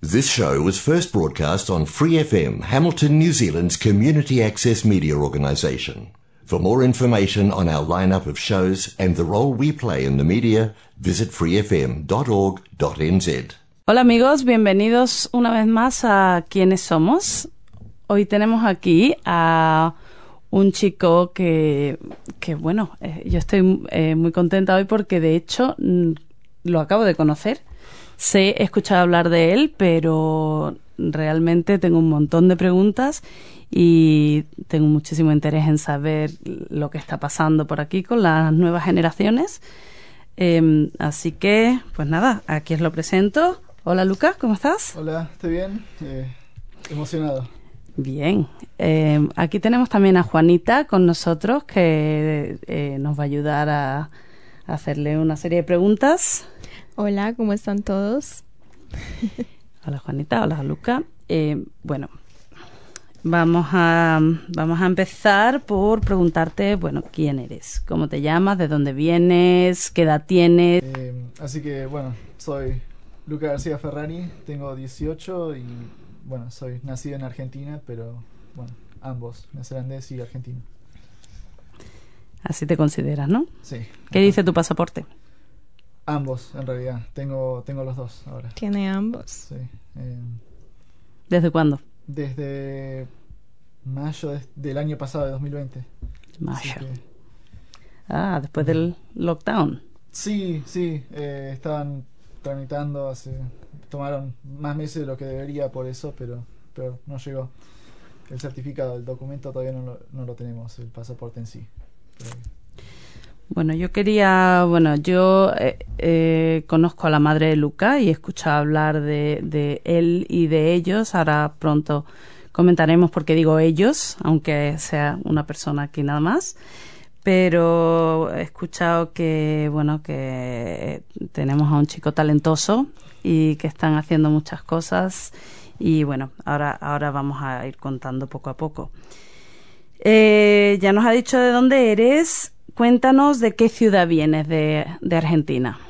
This show was first broadcast on Free FM, Hamilton, New Zealand's community access media organisation. For more information on our lineup of shows and the role we play in the media, visit freefm.org.nz. Hola amigos, bienvenidos una vez más a ¿Quiénes somos? Hoy tenemos aquí a un chico que, que bueno, eh, yo estoy eh, muy contenta hoy porque de hecho mm, lo acabo de conocer. Sé, he escuchado hablar de él, pero realmente tengo un montón de preguntas y tengo muchísimo interés en saber lo que está pasando por aquí con las nuevas generaciones. Em, así que, pues nada, aquí os lo presento. Hola Lucas, ¿cómo estás? Hola, ¿estoy bien? Eh, emocionado. Bien. Em, aquí tenemos también a Juanita con nosotros que eh, nos va a ayudar a, a hacerle una serie de preguntas. Hola, ¿cómo están todos? Hola Juanita, hola Luca. Eh, bueno, vamos a, vamos a empezar por preguntarte, bueno, quién eres, cómo te llamas, de dónde vienes, qué edad tienes. Eh, así que, bueno, soy Luca García Ferrari, tengo 18 y, bueno, soy nacido en Argentina, pero, bueno, ambos, neozelandés y argentino. Así te consideras, ¿no? Sí. ¿Qué dice tu pasaporte? Ambos, en realidad. Tengo, tengo los dos ahora. Tiene ambos. Sí. eh, ¿Desde cuándo? desde mayo de- del año pasado, de 2020. Así Mayo. que- Ah, después del lockdown. Sí, sí, eh, estaban tramitando, hace, tomaron más meses de lo que debería por eso, pero, pero no llegó. El certificado, el documento todavía no lo, no lo tenemos, el pasaporte en sí. Pero- Bueno, yo quería, bueno, yo eh, eh, conozco a la madre de Luca y he escuchado hablar de, él y de ellos. Ahora pronto comentaremos por qué digo ellos, aunque sea una persona aquí nada más. Pero he escuchado que, bueno, que tenemos a un chico talentoso y que están haciendo muchas cosas. Y bueno, ahora, ahora vamos a ir contando poco a poco. Eh, ya nos ha dicho de dónde eres. Cuéntanos de qué ciudad vienes de, de Argentina.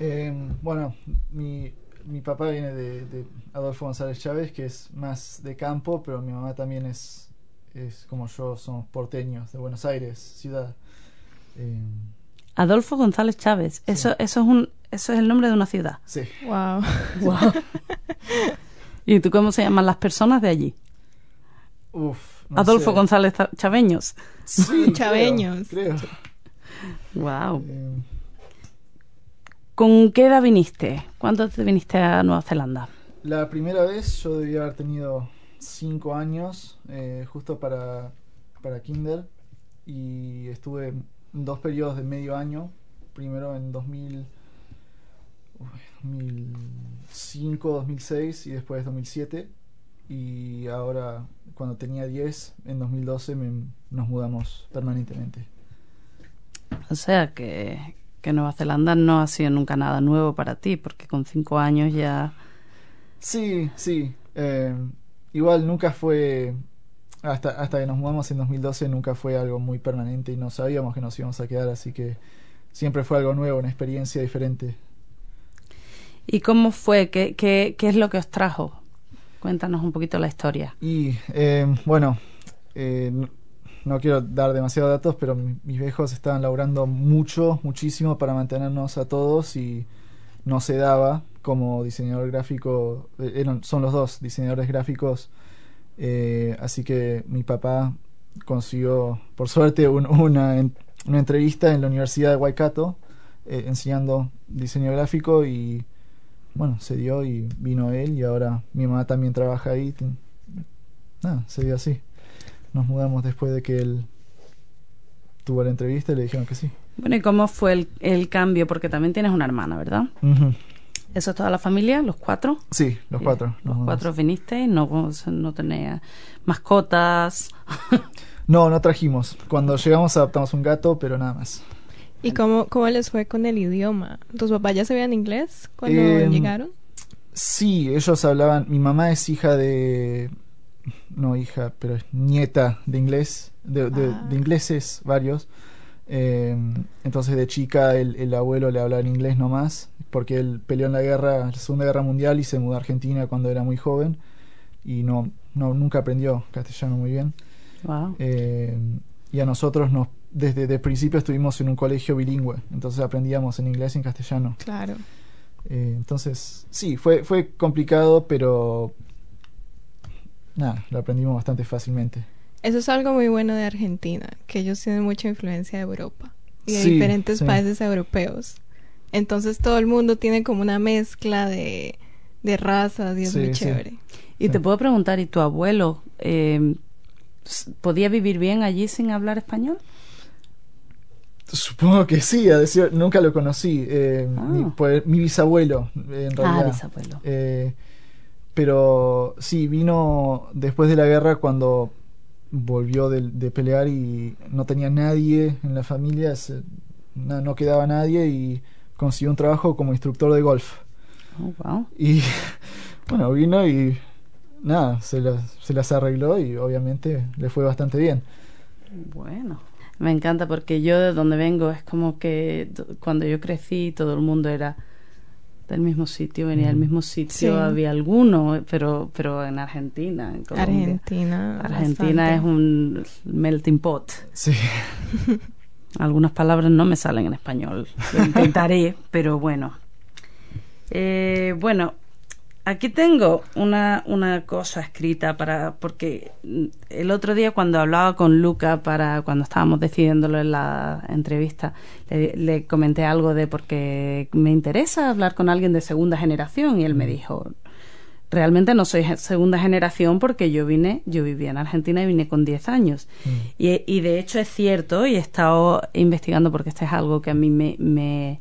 Eh, bueno, mi, mi papá viene de, de Adolfo González Chávez, que es más de campo, pero mi mamá también es, es como yo, somos porteños, de Buenos Aires, ciudad. Eh, Adolfo González Chávez. Eso, eso, es un, eso es el nombre de una ciudad. sí, Wow. ¿Y tú cómo se llaman las personas de allí? no Adolfo sé. González Chaveños. Sí, creo, Chaveños. Creo. Wow. Eh, ¿Con qué edad viniste? ¿Cuándo te viniste a Nueva Zelanda? La primera vez yo debía haber tenido 5 años, eh, justo para, para Kinder, y estuve en dos periodos de medio año, primero en 2000, uy, 2005, 2006 y después 2007, y ahora cuando tenía 10, en 2012 me- nos mudamos permanentemente. O sea que, que Nueva Zelanda no ha sido nunca nada nuevo para ti, porque con cinco años ya... Sí, sí. eh, igual nunca fue, hasta, hasta que nos mudamos en 2012, nunca fue algo muy permanente y no sabíamos que nos íbamos a quedar, así que siempre fue algo nuevo, una experiencia diferente. ¿Y cómo fue? ¿Qué, qué, qué es lo que os trajo? Cuéntanos un poquito la historia. Y eh, bueno, eh, no, quiero dar demasiados datos, pero mi- mis viejos estaban laburando mucho, muchísimo para mantenernos a todos y no se daba como diseñador gráfico, eh, eran, son los dos diseñadores gráficos, eh, así que mi papá consiguió, por suerte, un- una, una entrevista en la Universidad de Waikato eh, enseñando diseño gráfico y bueno, se dio y vino él y ahora mi mamá también trabaja ahí. Nada, se dio así. Nos mudamos después de que él tuvo la entrevista y le dijeron que sí. Bueno, ¿y cómo fue el, el cambio? Porque también tienes una hermana, ¿verdad? ¿Eso es toda la familia? ¿Los cuatro? Sí, los cuatro. Los mudamos. cuatro vinisteis, no, no tenía mascotas. No, no trajimos. Cuando llegamos adoptamos un gato, pero nada más. ¿Y cómo, cómo les fue con el idioma? ¿Tus papás ya sabían inglés cuando Em, llegaron? Sí, ellos hablaban. Mi mamá es hija de. No hija, pero es nieta de inglés. De, de- Ah. de ingleses, varios. Eh, entonces de chica el, el abuelo le hablaba en inglés nomás. porque él peleó en la guerra, la Segunda Guerra Mundial y se mudó a Argentina cuando era muy joven y no, no nunca aprendió castellano muy bien. Wow. Eh, y a nosotros nos desde el principio estuvimos en un colegio bilingüe, entonces aprendíamos en inglés y en castellano. Claro. Eh, entonces, sí, fue, fue complicado, pero nada, lo aprendimos bastante fácilmente. Eso es algo muy bueno de Argentina, que ellos tienen mucha influencia de Europa y de Sí, diferentes sí. países europeos. Entonces todo el mundo tiene como una mezcla de, de razas y es Sí, muy sí. chévere. Y te puedo preguntar, ¿y tu abuelo eh, s- podía vivir bien allí sin hablar español? Supongo que sí, a decir, nunca lo conocí. eh, Ah. mi, pues, mi bisabuelo, en realidad. Ah, bisabuelo. Eh, pero sí, vino después de la guerra cuando volvió de, de pelear y no tenía nadie en la familia, se- no, no quedaba nadie y consiguió un trabajo como instructor de golf. Oh, wow. Y bueno, vino y nada, se las, se las arregló y obviamente le fue bastante bien. Bueno, me encanta porque yo de donde vengo es como que cuando yo crecí todo el mundo era del mismo sitio, venía del mismo sitio, Sí. había alguno, pero pero en Argentina, en Colombia. Argentina. Argentina bastante. es un melting pot. Sí, Algunas palabras no me salen en español. Lo intentaré, pero bueno. Eh, bueno, aquí tengo una, una cosa escrita para. Porque mm, el otro día, cuando hablaba con Luca, para cuando estábamos decidiéndolo en la entrevista, le, le comenté algo de porque me interesa hablar con alguien de segunda generación. Y él me dijo: realmente no soy segunda generación porque yo vine, yo vivía en Argentina y vine con 10 años. Y, y de hecho es cierto, y he estado investigando porque esto es algo que a mí me, me,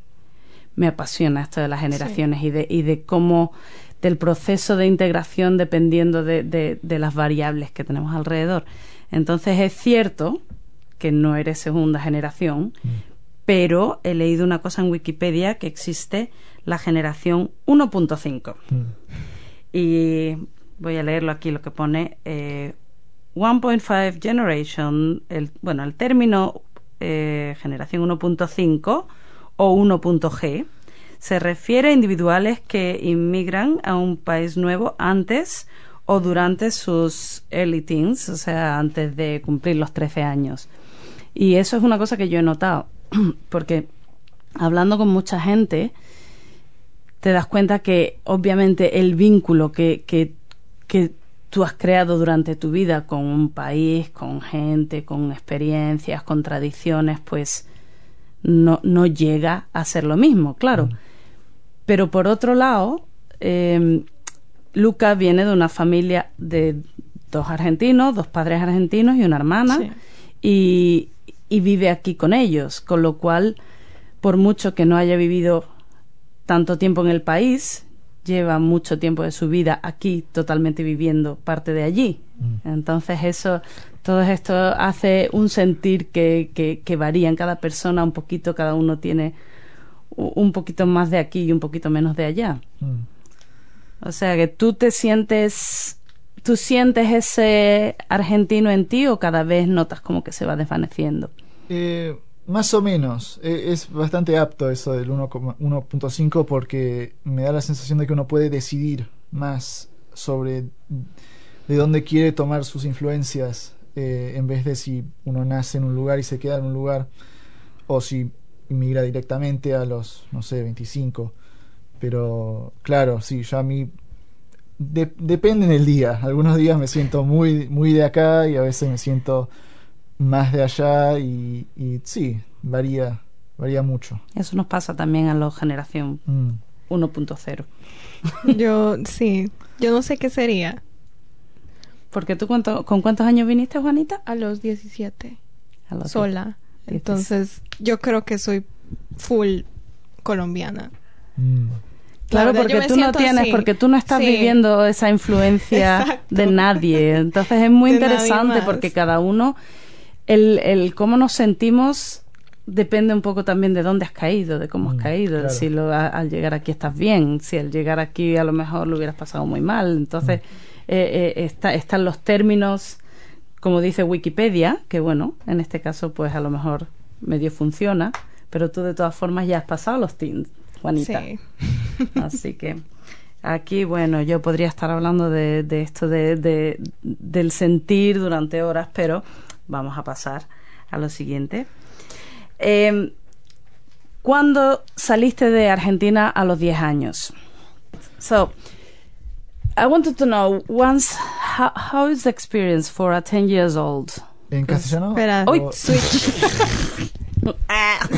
me apasiona, esto de las generaciones y, de, y de cómo, del proceso de integración dependiendo de, de, de las variables que tenemos alrededor. Entonces es cierto que no eres segunda generación, pero he leído una cosa en Wikipedia que existe la generación 1.5 Mm. y voy a leerlo aquí lo que pone eh, 1.5 generation el bueno el término eh, generación 1.5 o 1.g se refiere a individuales que inmigran a un país nuevo antes o durante sus early teens, o sea, antes de cumplir los 13 años. Y eso es una cosa que yo he notado, porque hablando con mucha gente, te das cuenta que obviamente el vínculo que, que, tú has creado durante tu vida con un país, con gente, con experiencias, con tradiciones, pues no, no llega a ser lo mismo, claro. Pero por otro lado, eh, Luca viene de una familia de dos argentinos, dos padres argentinos y una hermana, Sí. y, y vive aquí con ellos, con lo cual, por mucho que no haya vivido tanto tiempo en el país, lleva mucho tiempo de su vida aquí totalmente viviendo parte de allí. Entonces eso, todo esto hace un sentir que, que, que varía en cada persona un poquito, cada uno tiene un poquito más de aquí y un poquito menos de allá. Mm. O sea que tú te sientes, tú sientes ese argentino en ti o cada vez notas como que se va desvaneciendo. Eh, más o menos. Eh, es bastante apto eso del 1,- 1.5 porque me da la sensación de que uno puede decidir más sobre de dónde quiere tomar sus influencias eh, en vez de si uno nace en un lugar y se queda en un lugar o si inmigra directamente a los, no sé, 25. Pero claro, sí, yo a mí de- depende en el día. Algunos días me siento muy, muy de acá y a veces me siento más de allá y, y sí, varía, varía mucho. Eso nos pasa también a la generación Mm. 1.0. Yo, sí. Yo no sé qué sería Porque tú cuánto, con cuántos años viniste, Juanita? a los 17. A los sola. 17. Entonces, yo creo que soy full colombiana. Mm. Claro, verdad, porque tú no tienes, así. porque tú no estás Sí. viviendo esa influencia Exacto. de nadie. Entonces es muy De interesante porque cada uno, el, el cómo nos sentimos depende un poco también de dónde has caído, de cómo Mm, has caído, de claro. si lo, a- al llegar aquí estás bien, si al llegar aquí a lo mejor lo hubieras pasado muy mal. Entonces Mm. eh, eh, está, están los términos, como dice Wikipedia, que bueno, en este caso pues a lo mejor medio funciona, pero tú de todas formas ya has pasado los teens. Juanita. Sí. Así que aquí, bueno, yo podría estar hablando de, de esto de, de- del sentir durante horas, pero vamos a pasar a lo siguiente. Eh, ¿Cuándo saliste de Argentina a los 10 años? So, I wanted to know once how, how is the experience for a 10 years old? ¿En castellano? Espera. o- Uy, Switch.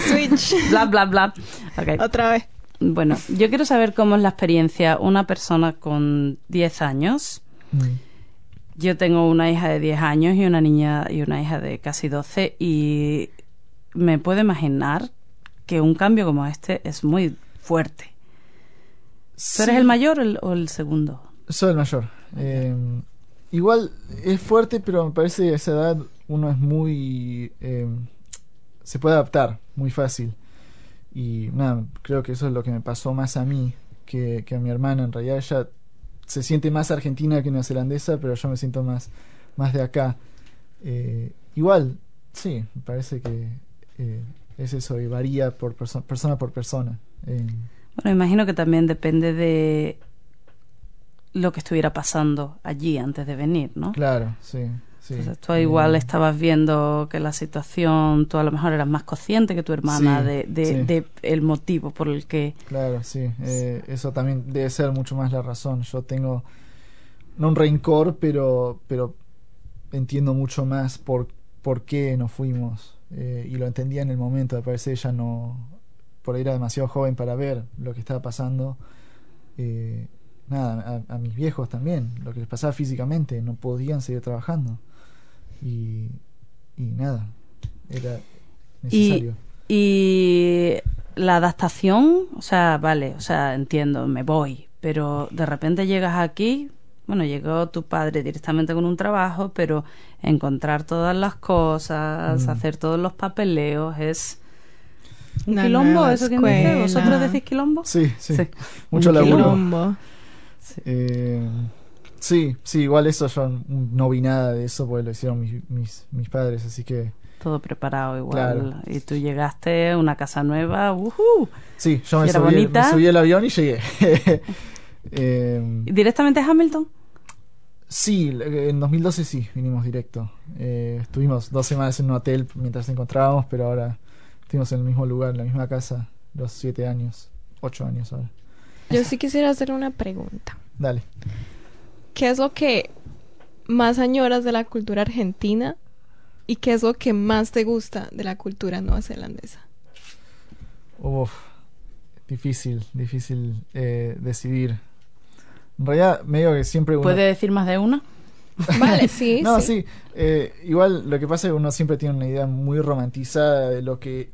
Switch. Bla, bla, bla. Ok. Otra vez. Bueno, yo quiero saber cómo es la experiencia una persona con 10 años. Mm. Yo tengo una hija de 10 años y una niña y una hija de casi 12 y me puedo imaginar que un cambio como este es muy fuerte. ¿Tú eres el mayor o el, o el segundo? Soy el mayor. Eh, igual es fuerte, pero me parece que a esa edad uno es muy... eh, se puede adaptar muy fácil. Y nada, creo que eso es lo que me pasó más a mí que, que a mi hermana. En realidad ella se siente más argentina que neozelandesa, pero yo me siento más, más de acá. Eh, igual, sí, me parece que es eso y varía por perso- persona por persona. Eh, Bueno, imagino que también depende de lo que estuviera pasando allí antes de venir, ¿no? claro, sí. sí. Entonces, tú igual estabas viendo que la situación, tú a lo mejor eras más consciente que tu hermana Sí, de, de, sí. de el motivo por el que... Claro, sí. eh, eso también debe ser mucho más la razón. Yo tengo, no un rencor, pero, pero entiendo mucho más por, por qué nos fuimos. eh, y lo entendía en el momento. Me parece ella no, por ahí era demasiado joven para ver lo que estaba pasando. Eh, nada, a, a mis viejos también, lo que les pasaba físicamente, no podían seguir trabajando. Y, y nada, era necesario. Y la adaptación, o sea, vale, o sea, entiendo, me voy, pero de repente llegas aquí, bueno, llegó tu padre directamente con un trabajo, pero encontrar todas las cosas, Mm. hacer todos los papeleos, es un Una quilombo, ¿eso quién dice? ¿Vosotros decís quilombo? Sí, sí, Sí. mucho laburo. Quilombo. Eh, sí, sí, igual eso yo no vi nada de eso porque lo hicieron mis, mis, mis padres, así que Todo preparado igual. Claro. Y tú llegaste a una casa nueva, ¡uhú! sí, yo me ¿Y era subí, bonita? me subí al avión y llegué. Eh, ¿Directamente a Hamilton? sí, en 2012 sí, vinimos directo. Eh, estuvimos dos semanas en un hotel mientras nos encontrábamos, pero ahora estuvimos en el mismo lugar, en la misma casa, los siete años, ocho años ahora. Yo sí quisiera hacer una pregunta. Dale. ¿Qué es lo que más añoras de la cultura argentina y qué es lo que más te gusta de la cultura neozelandesa? Uf, difícil, difícil eh, decidir. En realidad, medio que siempre uno... ¿Puede decir más de una? Vale, sí, no, sí. sí. eh, igual lo que pasa es que uno siempre tiene una idea muy romantizada de lo que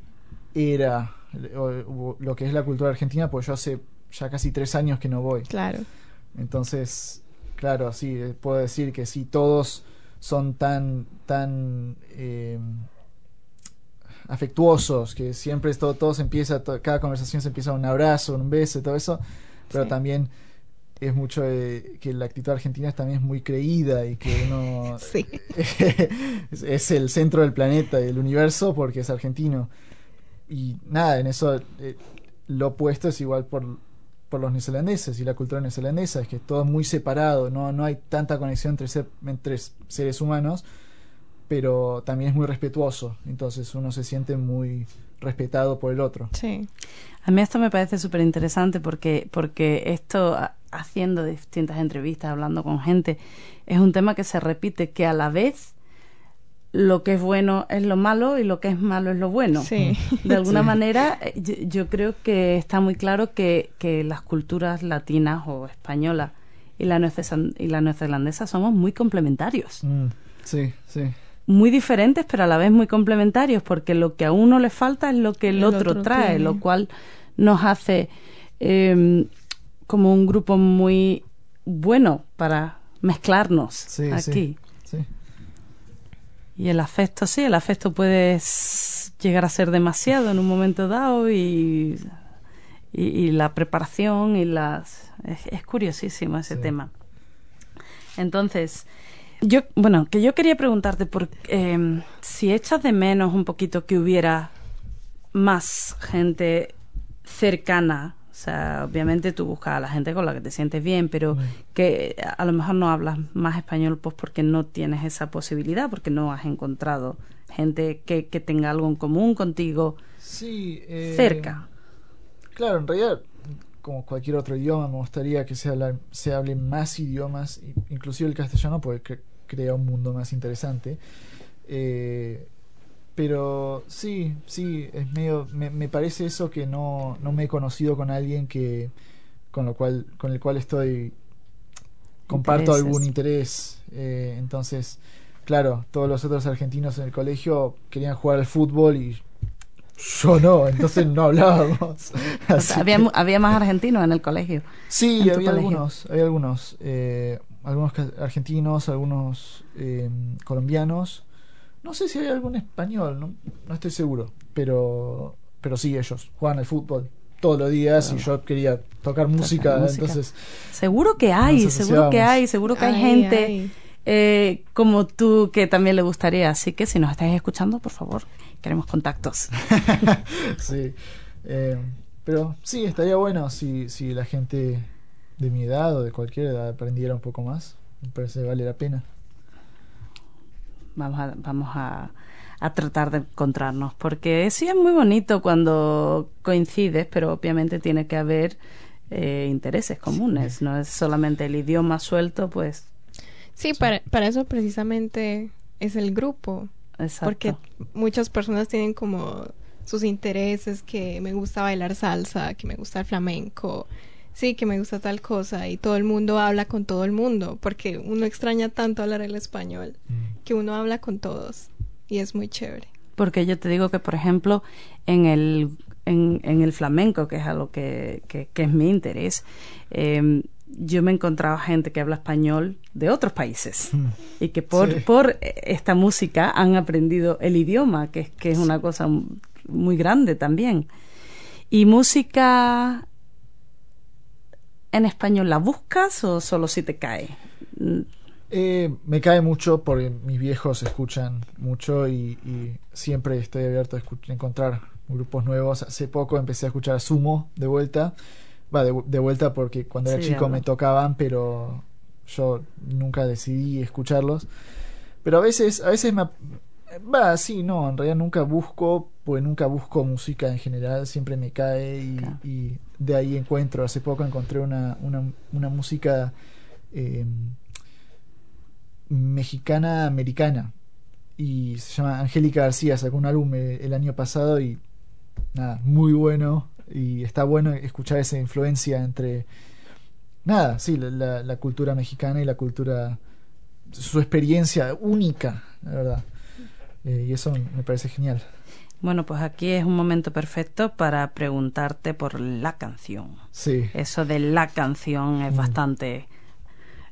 era o, o lo que es la cultura argentina, pues yo hace ya casi tres años que no voy. Claro. Entonces, claro, sí, eh, puedo decir que sí, todos son tan, tan eh, afectuosos, que siempre todo, todo se empieza, cada conversación se empieza un abrazo, un beso y todo eso, pero Sí. también es mucho que la actitud argentina también es muy creída y que uno Sí. es, es el centro del planeta y del universo porque es argentino. Y nada, en eso eh, lo opuesto es igual por, por los neozelandeses y la cultura neozelandesa, es que es todo muy separado, no, no hay tanta conexión entre, ser- entre seres humanos, pero también es muy respetuoso, entonces uno se siente muy respetado por el otro. Sí. A mí esto me parece súper interesante porque, porque esto, haciendo distintas entrevistas, hablando con gente, es un tema que se repite, que a la vez lo que es bueno es lo malo y lo que es malo es lo bueno. Sí. De alguna Sí. manera, eh, yo, yo creo que está muy claro que, que las culturas latinas o españolas y la, y la neozelandesa somos muy complementarios. Mm, sí, sí. muy diferentes, pero a la vez muy complementarios, porque lo que a uno le falta es lo que el, El otro, otro trae, tiene. lo cual nos hace eh, como un grupo muy bueno para mezclarnos Sí, aquí. sí. Y el afecto, sí, el afecto puede llegar a ser demasiado en un momento dado y, y, y la preparación y las... Es, es curiosísimo ese Sí. tema. Entonces, yo, bueno, que yo quería preguntarte por eh, si echas de menos un poquito que hubiera más gente cercana sea, obviamente tú buscas a la gente con la que te sientes bien, pero que a lo mejor no hablas más español pues porque no tienes esa posibilidad, porque no has encontrado gente que, que tenga algo en común contigo Sí. eh, cerca. Claro, en realidad, como cualquier otro idioma, me gustaría que se, habla, se hable más idiomas, inclusive el castellano, porque cre- crea un mundo más interesante. Eh, pero sí, sí, es medio, me, me parece eso que no, no me he conocido con alguien que con lo cual, con el cual estoy comparto Intereses. algún interés. Eh, entonces, claro, todos los otros argentinos en el colegio querían jugar al fútbol y yo no, entonces no hablábamos. O Así sea, había, que- había más argentinos en el colegio. Sí, había colegio. algunos, había algunos, eh, algunos argentinos, algunos eh, colombianos. No sé si hay algún español, no, no estoy seguro, pero, pero sí ellos juegan al fútbol todos los días y yo quería tocar música, música. entonces Seguro que hay, seguro que hay, seguro que hay Ay, gente ay. eh, como tú que también le gustaría. Así que si nos estáis escuchando, por favor, queremos contactos. sí. Eh, pero sí, estaría bueno si, si la gente de mi edad o de cualquier edad aprendiera un poco más. Me parece que vale la pena. Vamos a, vamos a, a tratar de encontrarnos, porque sí es muy bonito cuando coincides, pero obviamente tiene que haber eh, intereses comunes, no es solamente el idioma suelto, pues Sí, Para, para eso precisamente es el grupo. exacto. Porque muchas personas tienen como sus intereses, que me gusta bailar salsa, que me gusta el flamenco, sí, que me gusta tal cosa, y todo el mundo habla con todo el mundo, porque uno extraña tanto hablar el español, que uno habla con todos, y es muy chévere. Porque yo te digo que, por ejemplo, en el, en, en el flamenco, que es algo que, que, que es mi interés, eh, yo me encontraba gente que habla español de otros países y que por, Sí. por esta música han aprendido el idioma, que es, que es una cosa muy grande también. ¿Y música en español la buscas o solo si te cae? Eh, me cae mucho porque mis viejos escuchan mucho y, y siempre estoy abierto a encontrar grupos nuevos. Hace poco empecé a escuchar Sumo de vuelta. Va, de, de vuelta porque cuando era Sí, chico me tocaban, pero yo nunca decidí escucharlos. Pero a veces, a veces me... Va, sí, no, en realidad nunca busco, pues nunca busco música en general, siempre me cae y, Claro. y de ahí encuentro. Hace poco encontré una, una, una música eh, mexicana americana y se llama Angélica García, sacó un álbum eh, el año pasado y nada, muy bueno y está bueno escuchar esa influencia entre nada, sí, la, la- la cultura mexicana y la cultura su experiencia única, la verdad. Eh, y eso me parece genial. Bueno, pues aquí es un momento perfecto para preguntarte por la canción. Sí, Eso de la canción es Mm. bastante...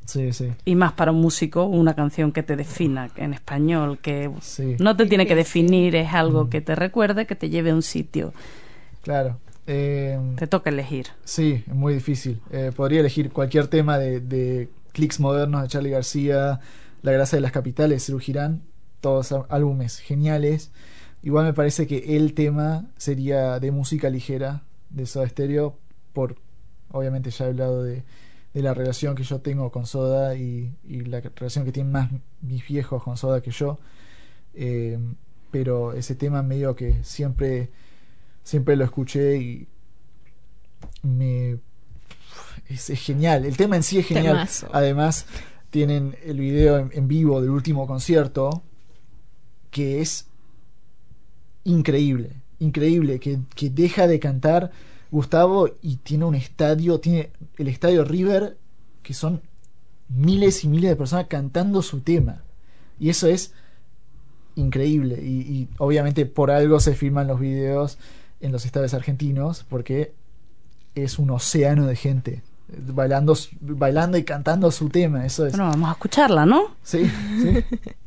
sí, sí. Y más para un músico, una canción que te defina en español, que Sí, no te tiene que definir, es algo Mm. que te recuerde, que te lleve a un sitio. claro. Eh, Te toca elegir. Sí, es muy difícil. Eh, podría elegir cualquier tema de, de clics modernos de Charlie García, La grasa de las capitales, Serú Girán, todos álbumes geniales. Igual me parece que el tema sería de música ligera de Soda Stereo, por obviamente ya he hablado de, de la relación que yo tengo con Soda y, y la relación que tienen más mis viejos con Soda que yo. Eh, pero ese tema medio que siempre siempre lo escuché y me es, es genial. El tema en sí es genial. Temazo. Además, tienen el video en, en vivo del último concierto que es increíble. Increíble. Que, que deja de cantar Gustavo y tiene un estadio, tiene el estadio River, que son miles y miles de personas cantando su tema. Y eso es increíble. Y, y obviamente por algo se filman los videos en los estadios argentinos, porque es un océano de gente bailando, bailando y cantando su tema. Eso es. Bueno, vamos a escucharla, ¿no? Sí, sí.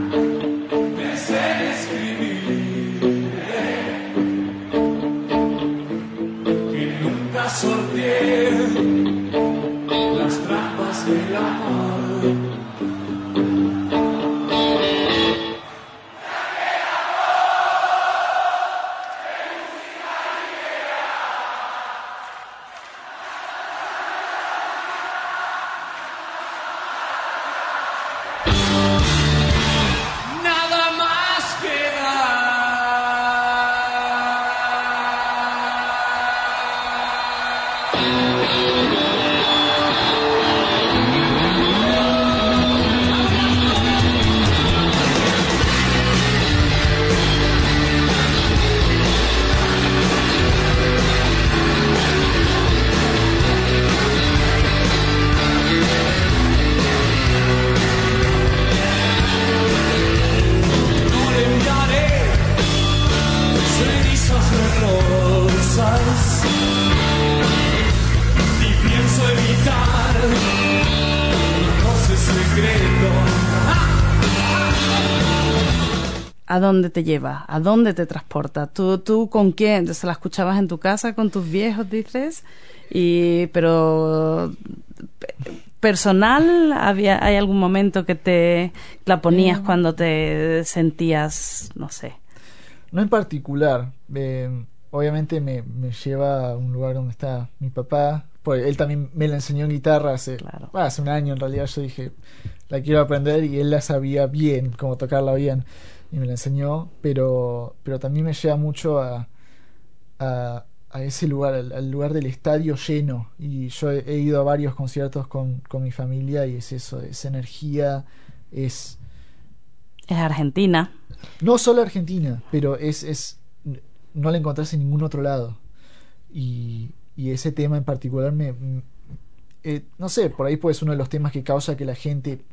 dónde te lleva? ¿A dónde te transporta? ¿Tú, tú con quién? ¿Se la escuchabas en tu casa con tus viejos, dices? Y, pero pe- personal, había, ¿hay algún momento que te la ponías cuando te sentías, no sé? No en particular. eh, obviamente me, me lleva a un lugar donde está mi papá. Pues él también me la enseñó en guitarra hace, Claro. bueno, hace un año en realidad. Yo dije, la quiero aprender y él la sabía bien, como tocarla bien. Y me la enseñó, pero, pero también me lleva mucho a, a, a ese lugar, al, al lugar del estadio lleno. Y yo he, he ido a varios conciertos con, con mi familia y es eso, esa energía, es... Es Argentina. No solo Argentina, pero es, es no la encontrás en ningún otro lado. Y, y ese tema en particular me... eh, no sé, por ahí pues uno de los temas que causa que la gente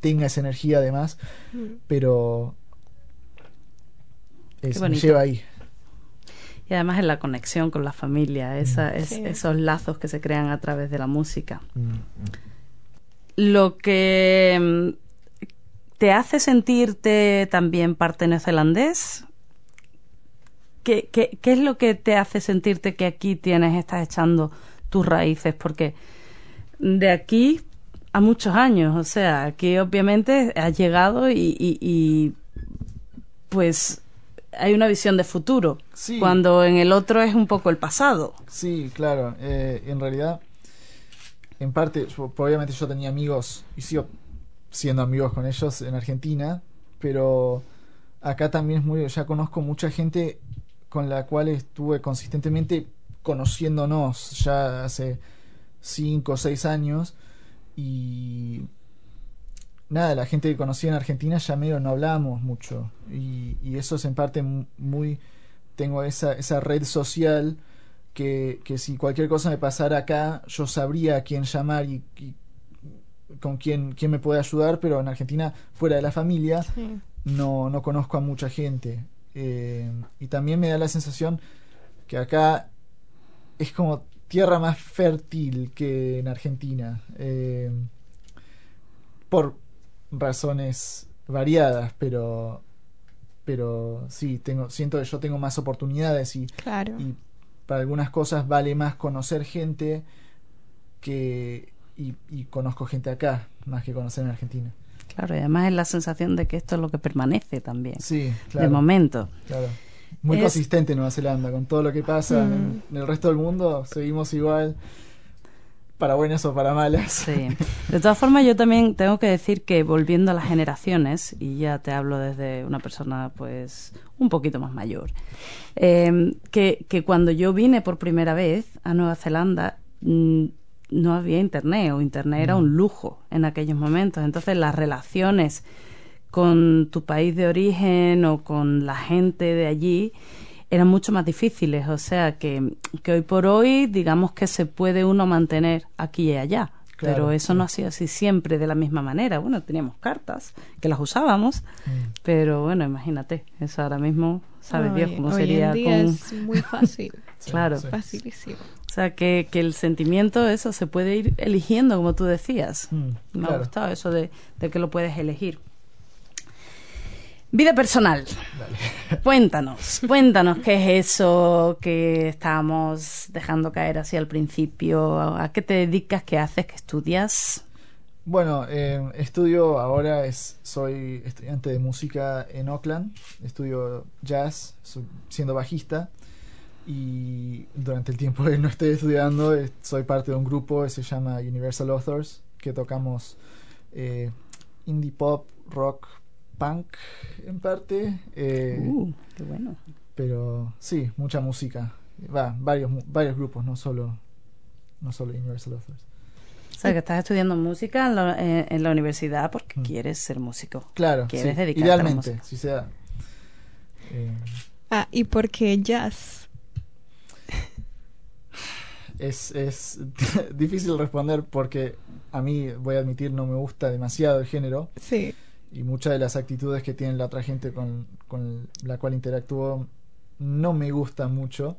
tenga esa energía además, pero... Es, lleva ahí. Y además en la conexión con la familia, esa, es- Sí. esos lazos que se crean a través de la música. Lo que mm, te hace sentirte también parte neozelandés. ¿Qué, qué, qué es lo que te hace sentirte que aquí tienes, estás echando tus raíces? Porque de aquí a muchos años, o sea, aquí obviamente has llegado y, y- y, pues hay una visión de futuro, Sí. cuando en el otro es un poco el pasado. Sí, claro. eh, en realidad, en parte, yo- obviamente yo tenía amigos y sigo siendo amigos con ellos en Argentina, pero acá también es muy, ya conozco mucha gente con la cual estuve consistentemente conociéndonos ya hace cinco o seis años y nada, la gente que conocí en Argentina ya medio no hablamos mucho y, y eso es en parte mu- muy tengo esa, esa red social que, que si cualquier cosa me pasara acá yo sabría a quién llamar y, y con quién, quién me puede ayudar pero en Argentina fuera de la familia Sí. no, no conozco a mucha gente. Eh, y también me da la sensación que acá es como tierra más fértil que en Argentina. eh, por razones variadas, pero pero sí, tengo, siento que yo tengo más oportunidades y, Claro. y para algunas cosas vale más conocer gente que y, y conozco gente acá más que conocer en Argentina. Claro, y además es la sensación de que esto es lo que permanece también, Sí, claro. de momento. Claro. Muy Es- consistente Nueva Zelanda con todo lo que pasa Mm. en, en el resto del mundo. Seguimos igual, para buenas o para malas. Sí. De todas formas, yo también tengo que decir que volviendo a las generaciones, y ya te hablo desde una persona pues un poquito más mayor, eh, que, que cuando yo vine por primera vez a Nueva Zelanda mm, no había internet, o internet era un lujo en aquellos momentos. Entonces las relaciones con tu país de origen o con la gente de allí eran mucho más difíciles. O sea que, que hoy por hoy, digamos que se puede uno mantener aquí y allá. Claro, pero eso no ha sido así siempre de la misma manera. Bueno, teníamos cartas que las usábamos, Mm. pero bueno, imagínate, eso ahora mismo, sabe Dios cómo hoy sería en día con... es muy fácil, Claro. sí. facilísimo. O sea, que, que el sentimiento, eso, se puede ir eligiendo, como tú decías. Mm, Me ha gustado eso de, de que lo puedes elegir. Vida personal. Cuéntanos, cuéntanos qué es eso que estábamos dejando caer así al principio. ¿A qué te dedicas? ¿Qué haces? ¿Qué estudias? Bueno, eh, estudio ahora, es, soy estudiante de música en Oakland, estudio jazz, soy- siendo bajista y durante el tiempo que no estoy estudiando eh, soy parte de un grupo que se llama Universal Authors, que tocamos eh, indie pop, rock, punk en parte, eh, Uh, qué bueno. pero sí, mucha música, va, varios, mu- varios grupos, no solo, no solo Universal Authors. O sea, que estás estudiando música en la, en- en la universidad porque Mm. quieres ser músico. Claro, ¿Quieres sí, dedicarte a la idealmente, música? si se da. Eh, Ah, ¿y por qué jazz? es, es difícil responder porque a mí, voy a admitir, no me gusta demasiado el género Sí, y muchas de las actitudes que tiene la otra gente con, con la cual interactúo no me gustan mucho,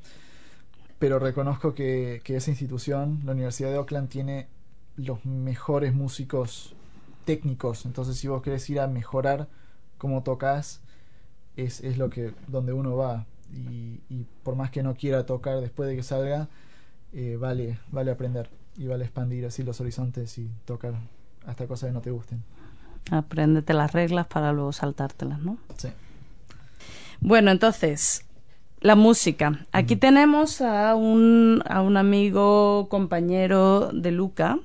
pero reconozco que, que esa institución, la Universidad de Oakland, tiene los mejores músicos técnicos, entonces si vos querés ir a mejorar cómo tocas, es, es lo que donde uno va y, por más que no quiera tocar después de que salga, eh, vale, vale aprender y vale expandir así los horizontes y tocar hasta cosas que no te gusten. Apréndete las reglas para luego saltártelas, ¿no? Sí. Bueno, entonces, la música. Aquí tenemos a un, a un amigo, compañero de Luca,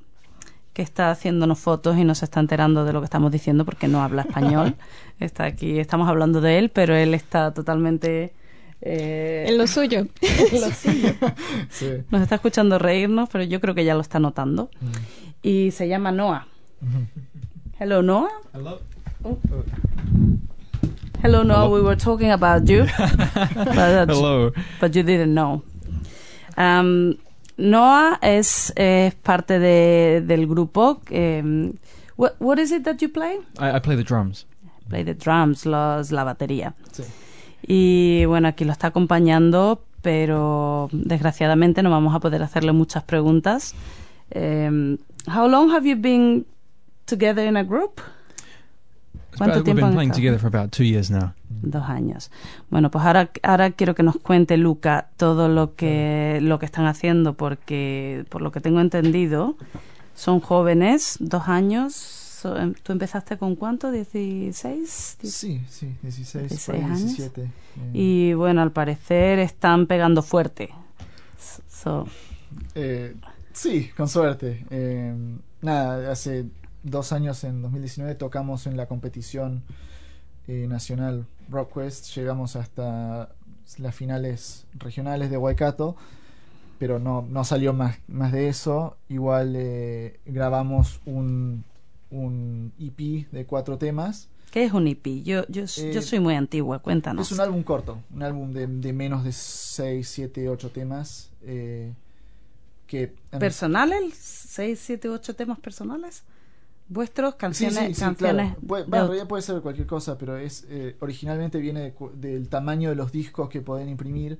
que está haciéndonos fotos y nos está enterando de lo que estamos diciendo porque no habla español. está aquí, estamos hablando de él, pero él está totalmente... eh, en lo suyo. en lo suyo. Sí. Nos está escuchando reírnos, pero yo creo que ya lo está notando. Y se llama Noah. Hello, Noah. Hello. Hello, Noah. Hello. We were talking about you. but, Hello. but you didn't know. Um, Noah es, es parte de, del grupo. Um, what, what is it that you play? I, I play the drums. Play the drums, los, la batería. Sí. Y bueno, aquí lo está acompañando, pero desgraciadamente no vamos a poder hacerle muchas preguntas. Um, how long have you been together in a group? ¿Cuánto about- we've tiempo been playing together for about two years now. Dos años. Bueno, pues ahora, ahora quiero que nos cuente Luca todo lo que, lo que están haciendo, porque por lo que tengo entendido, son jóvenes, dos años. So- em, ¿Tú empezaste con cuánto? ¿16? Sí, sí, 16, 16 por ahí años. 17. eh, Y bueno, al parecer están pegando fuerte. So, eh, sí, con suerte. Eh, nada, hace dos años, en 2019, tocamos en la competición eh, nacional Rockquest. Llegamos hasta las finales regionales de Waikato, pero no, no salió más, más de eso. Igual eh, grabamos un, un EP de cuatro temas. ¿Qué es un EP? Yo, yo, Eh, yo soy muy antigua, cuéntanos. Es un álbum corto, un álbum de, de menos de 6, 7, 8 temas. eh, que ¿Personales? ¿Seis, siete, ocho temas personales? ¿Vuestros? ¿Canciones? sí, sí, canciones claro. Puede- de va, en puede ser cualquier cosa, pero es eh, originalmente viene de cu- del tamaño de los discos que pueden imprimir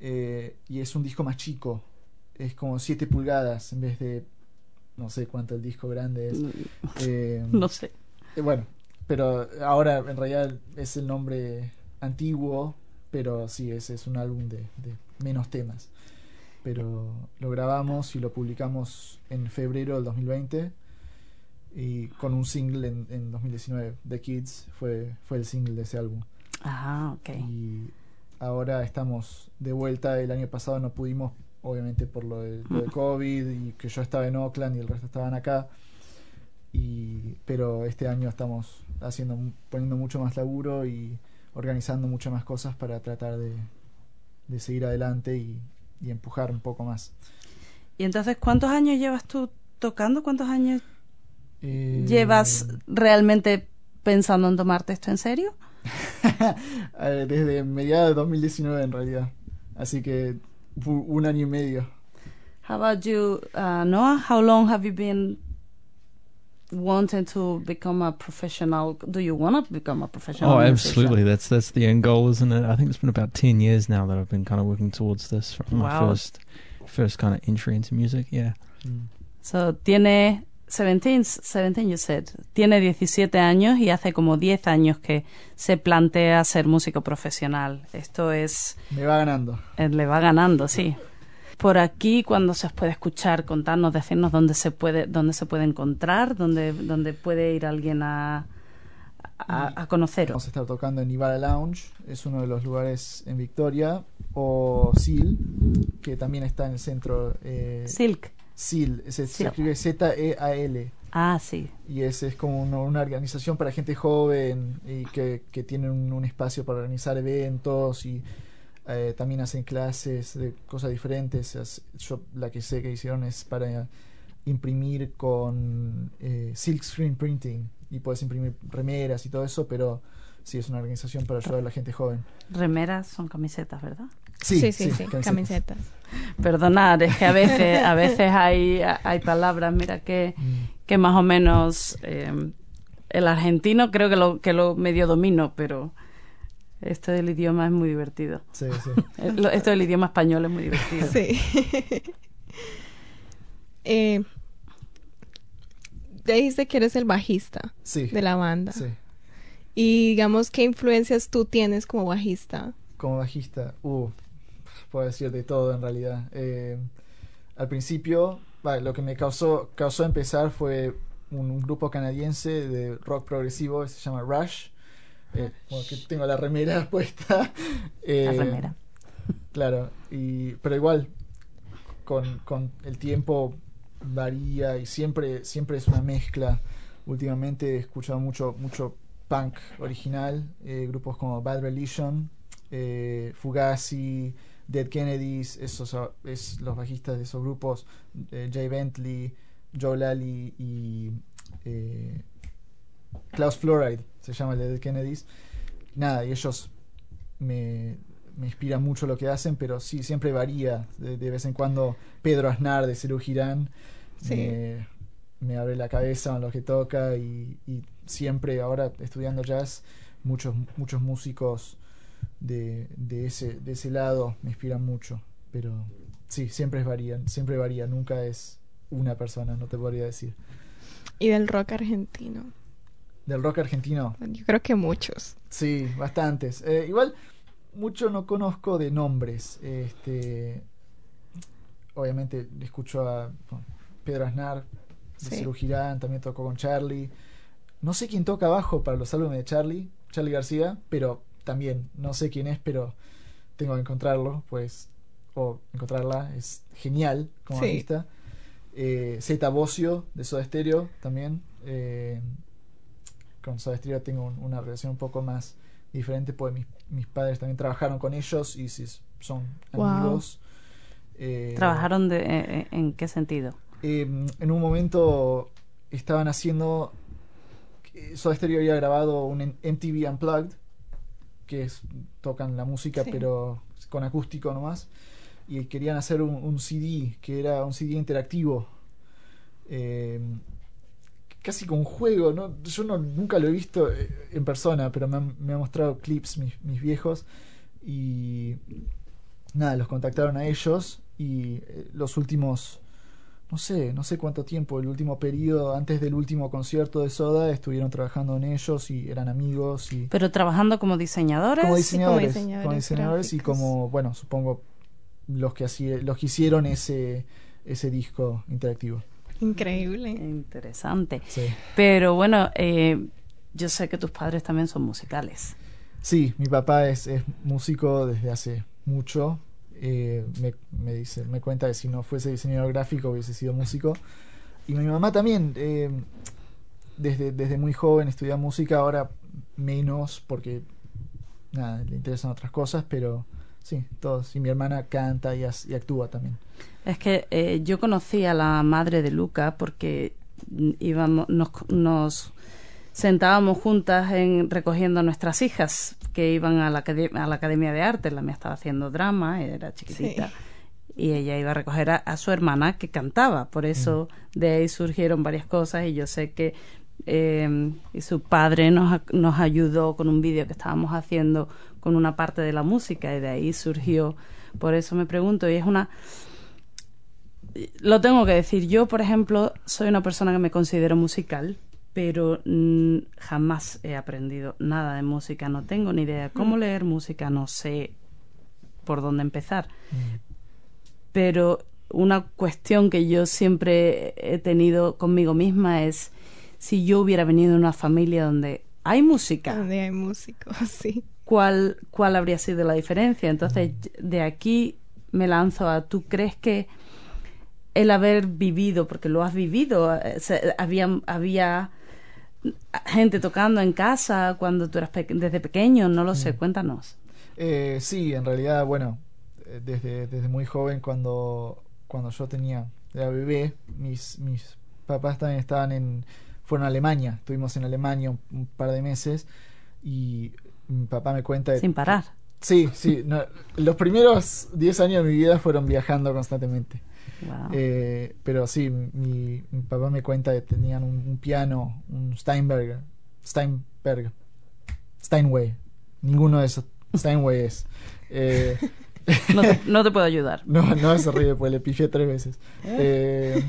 eh, y es un disco más chico. Es como 7 pulgadas en vez de no sé cuánto el disco grande es. Eh, No sé. eh, bueno, pero ahora en realidad es el nombre antiguo, pero sí, ese es un álbum de, de menos temas. Pero lo grabamos y lo publicamos en febrero del 2020 y con un single en, en 2019. The Kids fue, fue el single de ese álbum. Ah, ok. Y ahora estamos de vuelta. El año pasado no pudimos, obviamente por lo de, lo de. COVID y que yo estaba en Oakland y el resto estaban acá. Y, pero este año estamos haciendo poniendo mucho más laburo y organizando muchas más cosas para tratar de, de seguir adelante y, y empujar un poco más. ¿Y entonces cuántos años llevas tú tocando? ¿Cuántos años Eh, llevas realmente pensando en tomarte esto en serio? Eh, Desde mediados de 2019 en realidad. Así que un año y medio. How about you, uh, Noah? How long have you been wanting to become a professional? Do you want to become a professional? Oh, musician? absolutely. That's that's the end goal, isn't it? I think it's been about ten years now that I've been kind of working towards this from my first first kind of entry into music. Yeah. So, tiene 17, 17, you said. Tiene 17 años y hace como 10 años que se plantea ser músico profesional. Esto es, Me va ganando. eh, le va ganando, sí. Por aquí, cuando se os puede escuchar, contarnos, decirnos dónde se puede, dónde se puede encontrar, dónde, dónde puede ir alguien a, a, a conoceros. Vamos a estar tocando en Ibarra Lounge, es uno de los lugares en Victoria, o SIL, que también está en el centro. Eh, Silk. SIL, se, se escribe Z-E-A-L. Ah, sí. Y es, es como una, una organización para gente joven y que, que tiene un, un espacio para organizar eventos y eh, también hacen clases de cosas diferentes. Es- Yo la que sé que hicieron es para imprimir con eh, silk screen printing y puedes imprimir remeras y todo eso, pero sí es una organización para ayudar a la gente joven. Remeras son camisetas, ¿verdad? Sí, sí, sí, camisetas. camisetas. Perdonad, es que a veces, a veces hay, hay palabras, mira, que, Mm, que más o menos eh, el argentino creo que lo, que lo medio domino, pero esto del idioma es muy divertido. Sí, sí. Eh, lo- Esto del idioma español es muy divertido. Sí. eh, te dijiste que eres el bajista Sí. de la banda. sí. Y digamos, ¿qué influencias tú tienes como bajista? Como bajista, uh, puedo decir de todo en realidad. Eh, al principio, lo que me causó, causó empezar fue un, un grupo canadiense de rock progresivo, se llama Rush. Eh, como que tengo la remera puesta. Eh, La remera. Claro, y, pero igual, con, con el tiempo varía y siempre, siempre es una mezcla. Últimamente he escuchado mucho, mucho punk original, eh, grupos como Bad Religion, eh, Fugazi, Dead Kennedys, esos son- es los bajistas de esos grupos, eh, Jay Bentley, Joe Lally y eh, Klaus Fluoride, se llama el de Dead Kennedys. Nada, y ellos me, me inspira mucho lo que hacen, pero sí, siempre varía. De, de vez en cuando Pedro Aznar de Cerú Girán Sí. me, me abre la cabeza en lo que toca y, y siempre ahora estudiando jazz, muchos, muchos músicos de, de, ese, de ese lado me inspiran mucho. Pero sí, siempre varían, siempre varía, nunca es una persona, no te podría decir. Y del rock argentino. Del rock argentino, Yo creo que muchos. Sí, bastantes. Eh, igual, mucho no conozco de nombres. Este, obviamente escucho a bueno, Pedro Aznar, de Sí. Girán, también tocó con Charlie. No sé quién toca abajo para los álbumes de Charlie, Charlie García, pero también no sé quién es, pero tengo que encontrarlo, pues, o encontrarla, es genial como Sí. artista. Eh, Zeta Bocio de Soda Stereo también. eh, con Soda Stereo tengo un- una relación un poco más diferente, porque mis, mis padres también trabajaron con ellos y son Wow. amigos. Eh, ¿Trabajaron de, eh, en qué sentido? eh, en un momento estaban haciendo. Soda Stereo había grabado un MTV Unplugged, que es tocan la música Sí. pero con acústico nomás, y querían hacer un, un CD, que era un CD interactivo. eh, casi con juego, ¿no? yo no, nunca lo he visto eh, en persona, pero me han, me han mostrado clips mis, mis viejos y nada, los contactaron a ellos y eh, los últimos no sé, no sé cuánto tiempo, el último periodo antes del último concierto de Soda estuvieron trabajando en ellos y eran amigos y Pero trabajando como diseñadores. como como diseñadores, diseñadores como diseñadores y como, bueno, supongo los que así los que hicieron ese ese disco interactivo. Increíble. Interesante. Sí. Pero bueno, eh, yo sé que tus padres también son musicales. Sí, mi papá es, es músico desde hace mucho. Eh, me, me dice, me cuenta que si no fuese diseñador gráfico hubiese sido músico. Y mi mamá también, eh, desde, desde muy joven estudia música, ahora menos porque nada, le interesan otras cosas, pero sí, todos. Y mi hermana canta y, actúa también. Es que eh, yo conocí a la madre de Luca porque íbamos, nos sentábamos juntas en recogiendo a nuestras hijas que iban a la, a la Academia de Arte. La mía estaba haciendo drama, era chiquitita. Sí. Y ella iba a recoger a, a, su hermana que cantaba. Por eso de ahí surgieron varias cosas y yo sé que eh, y su padre nos, nos ayudó con un vídeo que estábamos haciendo con una parte de la música y de ahí surgió. Por eso me pregunto, y es una... Lo tengo que decir, yo por ejemplo soy una persona que me considero musical, pero mm, jamás he aprendido nada de música, no tengo ni idea cómo leer música, no sé por dónde empezar. Pero una cuestión que yo siempre he tenido conmigo misma es si yo hubiera venido de una familia donde hay música. Donde hay músicos, sí. ¿Cuál, ¿Cuál habría sido la diferencia? Entonces, de aquí me lanzo a, ¿tú crees que el haber vivido, porque lo has vivido, había, había gente tocando en casa cuando tú eras pe desde pequeño, no lo sé, cuéntanos. Eh, sí, en realidad, bueno, desde, desde muy joven, cuando, cuando yo tenía, era bebé, mis, mis papás también estaban en, fueron a Alemania, estuvimos en Alemania un, un par de meses y mi papá me cuenta... De, Sin parar. Sí, sí, no, los primeros 10 años de mi vida fueron viajando constantemente. Wow. Eh, pero sí, mi, mi, papá me cuenta que tenían un, un, piano, un Steinberger, Steinberg, Steinway, ninguno de esos Steinway es. Eh, no, te, no, te, puedo ayudar. No, no se ríe, pues le pifié tres veces. Eh,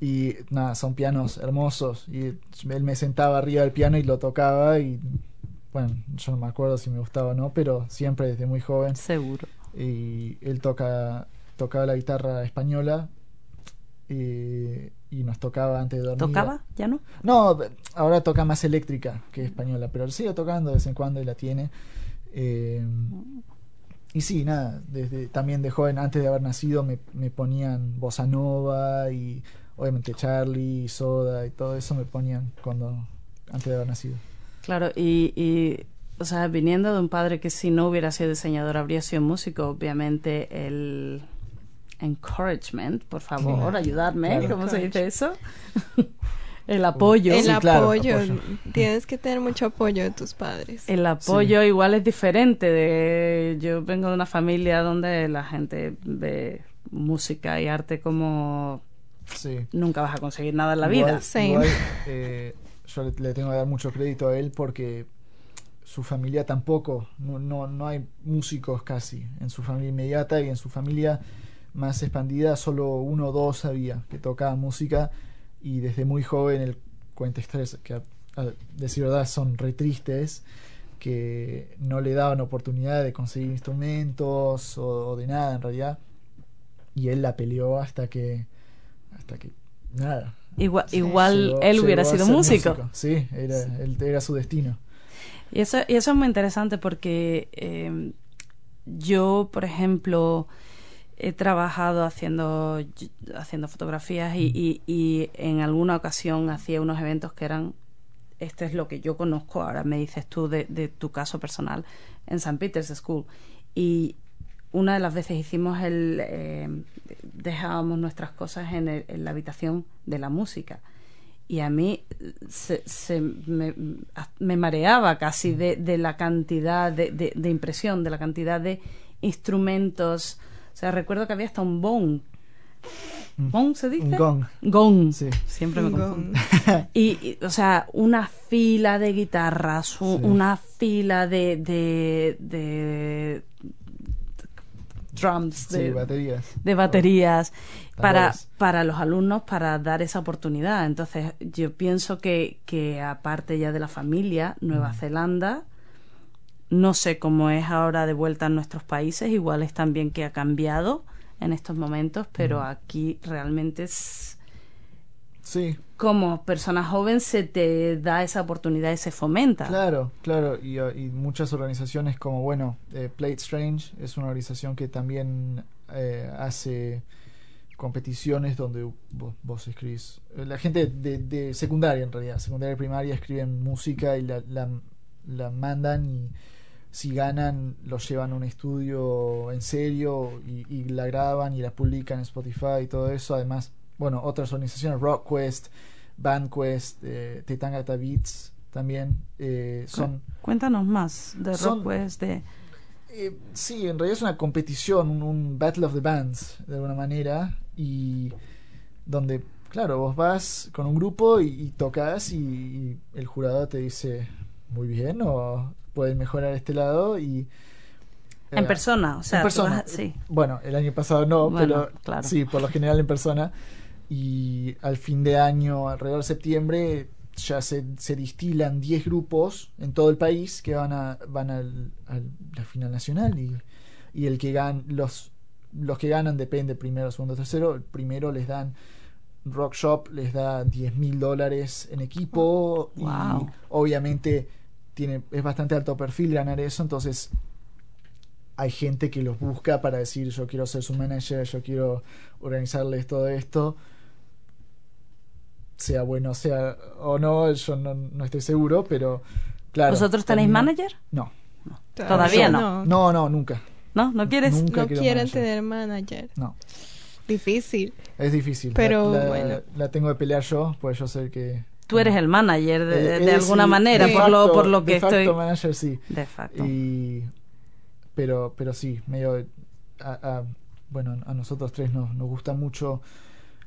y nada, son pianos hermosos. Y él me sentaba arriba del piano y lo tocaba. Y bueno, yo no me acuerdo si me gustaba o no, pero siempre desde muy joven. Seguro. Y él toca tocaba la guitarra española eh, y nos tocaba antes de dormir. ¿Tocaba? ¿Ya no? No, ahora toca más eléctrica que española, pero sigue tocando de vez en cuando y la tiene. Eh, y sí, nada, desde también de joven, antes de haber nacido, me, me ponían bossa nova y obviamente Charlie, Soda y todo eso me ponían cuando antes de haber nacido. Claro, y, y o sea, viniendo de un padre que si no hubiera sido diseñador habría sido músico, obviamente el encouragement, por favor, claro, ayudarme, claro. ¿cómo se dice eso? el apoyo. El sí, apoyo. Claro, apoyo. Tienes que tener mucho apoyo de tus padres. El apoyo sí. igual es diferente. De, yo vengo de una familia donde la gente ve música y arte como sí. nunca vas a conseguir nada en la igual, vida. Sí. Igual, eh, yo le, le tengo que dar mucho crédito a él porque su familia tampoco, no, no, no hay músicos casi en su familia inmediata y en su familia más expandida solo uno o dos había que tocaban música y desde muy joven él cuenta historias que a, a decir verdad son re tristes que no le daban oportunidad de conseguir instrumentos o, o, de nada en realidad y él la peleó hasta que hasta que nada igual, sí. igual llegó, él hubiera sido músico. músico. sí era, él, era su destino y eso, y eso es muy interesante porque eh, yo, por ejemplo, he trabajado haciendo, haciendo fotografías y, y, y, en alguna ocasión hacía unos eventos que eran, este es lo que yo conozco, ahora me dices tú de, de tu caso personal, en St. Peter's School. Y una de las veces hicimos el, eh, dejábamos nuestras cosas en, el, en la habitación de la música y a mí se, me, mareaba casi de, de la cantidad de, de, impresión, de la cantidad de instrumentos. O sea, recuerdo que había hasta un bong. ¿Bong se dice? Gong. Gong. Sí. Siempre me confundo. y, y, o sea, una fila de guitarras, un, sí. una fila de, de, de drums, de, sí, baterías. de baterías oh. para, para los alumnos para dar esa oportunidad. Entonces, yo pienso que, que aparte ya de la familia, Nueva mm. Zelanda, no sé cómo es ahora de vuelta en nuestros países, igual es también que ha cambiado en estos momentos, pero mm. aquí realmente es... Sí. Como persona joven se te da esa oportunidad y se fomenta. Claro, claro. Y, y muchas organizaciones como, bueno, eh, Plate Strange es una organización que también eh, hace competiciones donde vos, vos escribís. La gente de, de, secundaria, en realidad, secundaria y primaria, escriben música y la, la, la mandan y si ganan lo llevan a un estudio en serio y, y, la graban y la publican en Spotify y todo eso. Además, bueno, otras organizaciones, RockQuest, Bandquest, eh, Tetangata Beats también eh, son... Cuéntanos más de Rockwest, de... Eh, sí, en realidad es una competición, un, un Battle of the Bands, de alguna manera, y donde, claro, vos vas con un grupo y, y tocas y, y el jurado te dice, muy bien, o pueden mejorar este lado y... En eh, persona, o sea, en persona. vas- sí. Bueno, el año pasado no, Bueno, pero claro. sí, por lo general en persona. Y al fin de año, alrededor de septiembre, ya se, se distilan 10 grupos en todo el país que van a van al, a la final nacional y, y el que gan los los que ganan depende primero, segundo, tercero. El primero les dan Rock Shop les da 10 mil dólares en equipo y Wow. obviamente tiene es bastante alto perfil ganar eso, entonces hay gente que los busca para decir yo quiero ser su manager, yo quiero organizarles todo esto. Sea bueno sea o no, yo no, no estoy seguro, pero claro. ¿Vosotros tenéis manager? No. Todavía Yo- no. No, no, nunca. ¿No? ¿No quieres? Nunca No quieren manager. tener manager. No, Difícil. es difícil. Pero, la, la- bueno. la tengo de pelear yo, pues yo sé que... Tú eres el manager de, Eh, de eh, alguna sí, manera, de por, lo, por lo que de facto estoy... manager, sí. De facto. Y, pero, pero sí, medio. a- a- bueno, a nosotros tres nos, nos gusta mucho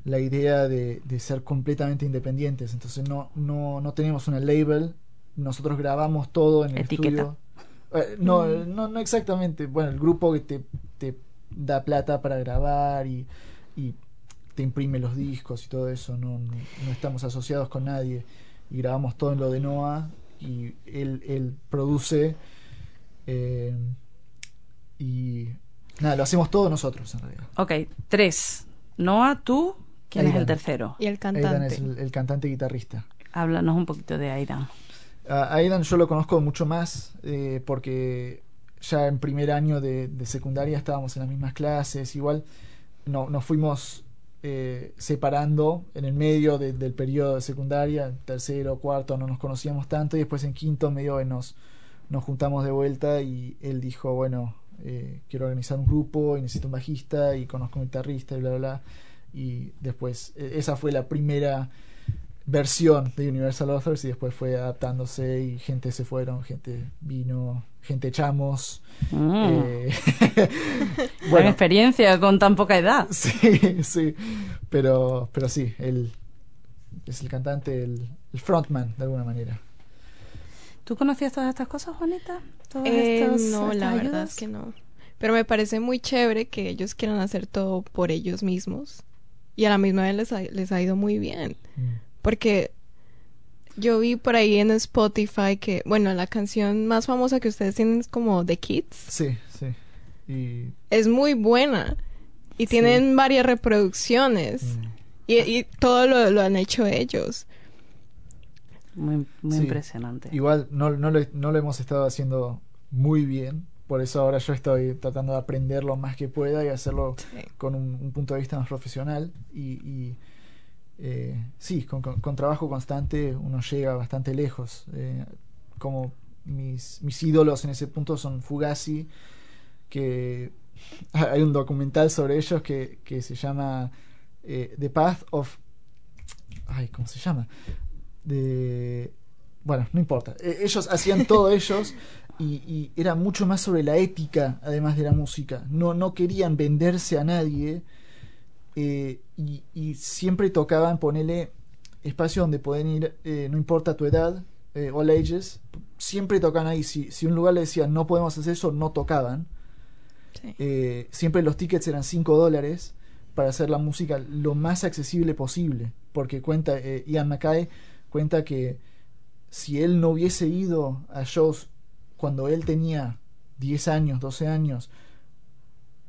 la idea de, de ser completamente independientes. Entonces no, no, no tenemos una label. Nosotros grabamos todo en el Etiqueta. estudio. Eh, no, no, no exactamente. Bueno, el grupo que te, te da plata para grabar y, y te imprime los discos y todo eso. No, no, no estamos asociados con nadie. Y grabamos todo en lo de Noah. Y él, él produce. eh, y nada, lo hacemos todo nosotros en realidad. Ok, tres. Noah, tú, ¿quién es Aidan. el tercero? Y el Aidan cantante. es el, el cantante guitarrista. Háblanos un poquito de Aidan. A Aidan yo lo conozco mucho más eh, porque ya en primer año de, de secundaria estábamos en las mismas clases, igual no, nos fuimos eh, separando en el medio de- del periodo de secundaria, tercero, cuarto, no nos conocíamos tanto y después en quinto medio que nos, nos juntamos de vuelta y él dijo, bueno, eh, quiero organizar un grupo y necesito un bajista y conozco un guitarrista y bla, bla, bla. Y después, eh, esa fue la primera versión de Universal Authors y después fue adaptándose y gente se fueron, gente vino, gente echamos. Mm, eh, bueno, experiencia con tan poca edad. sí, sí, pero, pero sí, él es el cantante, el, el frontman de alguna manera. ¿Tú conocías todas estas cosas, Juanita? ¿Todas Eh, estas- no, estas la verdad ayudas? es que no. Pero me parece muy chévere que ellos quieran hacer todo por ellos mismos. Y a la misma vez les ha, les ha ido muy bien. Mm. Porque yo vi por ahí en Spotify que, bueno, la canción más famosa que ustedes tienen es como The Kids. Sí, sí. Y Es muy buena. Y Sí. tienen varias reproducciones. mm, Y, y todo lo, lo han hecho elos. Muy, muy Sí. impresionante. igual no, no, lo, no lo hemos estado haciendo muy bien, por eso ahora yo estoy tratando de aprender lo más que pueda y hacerlo con un, un punto de vista más profesional y, y, eh, sí, con, con- con trabajo constante uno llega bastante lejos. Eh, como mis, mis ídolos en ese punto son Fugazi, que hay un documental sobre ellos que, que se llama eh, The Path of... Ay, ¿cómo se llama? De... Bueno, no importa. Eh, ellos hacían todo ellos y, y era mucho más sobre la ética, además de la música. No, no querían venderse a nadie eh, y, y siempre tocaban ponerle espacio donde pueden ir, eh, no importa tu edad, eh, all ages, siempre tocan ahí. Si, si un lugar le decía no podemos hacer eso, no tocaban. Sí. Eh, siempre los tickets eran 5 dólares para hacer la música lo más accesible posible. Porque cuenta, Ian Mackay cuenta que si él no hubiese ido a shows cuando él tenía 10 años, 12 años,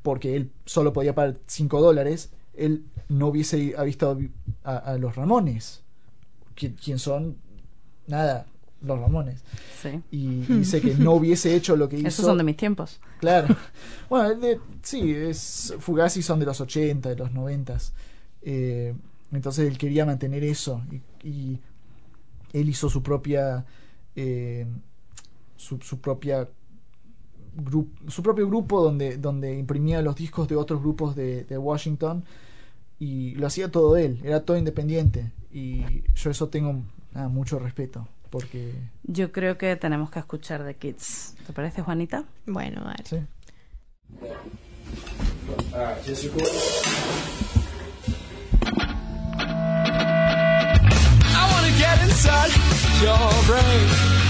porque él solo podía pagar 5 dólares, él no hubiese ha visto a, a los Ramones, que, quien son, nada, los Ramones. Sí. Y dice que no hubiese hecho lo que hizo. Esos son de mis tiempos. Claro. Bueno, de- sí, es, Fugazi son de los 80, de los 90. Eh, entonces él quería mantener eso y, y él hizo su propia eh, su, su propia su propio grupo donde donde imprimía los discos de otros grupos de, de Washington y lo hacía todo él, era todo independiente Y yo eso tengo nada, mucho respeto. Porque. Yo creo que tenemos que escuchar de Kids. ¿Te parece, Juanita? Bueno, vale. Sí. Alright, just record. I wanna get inside your brain.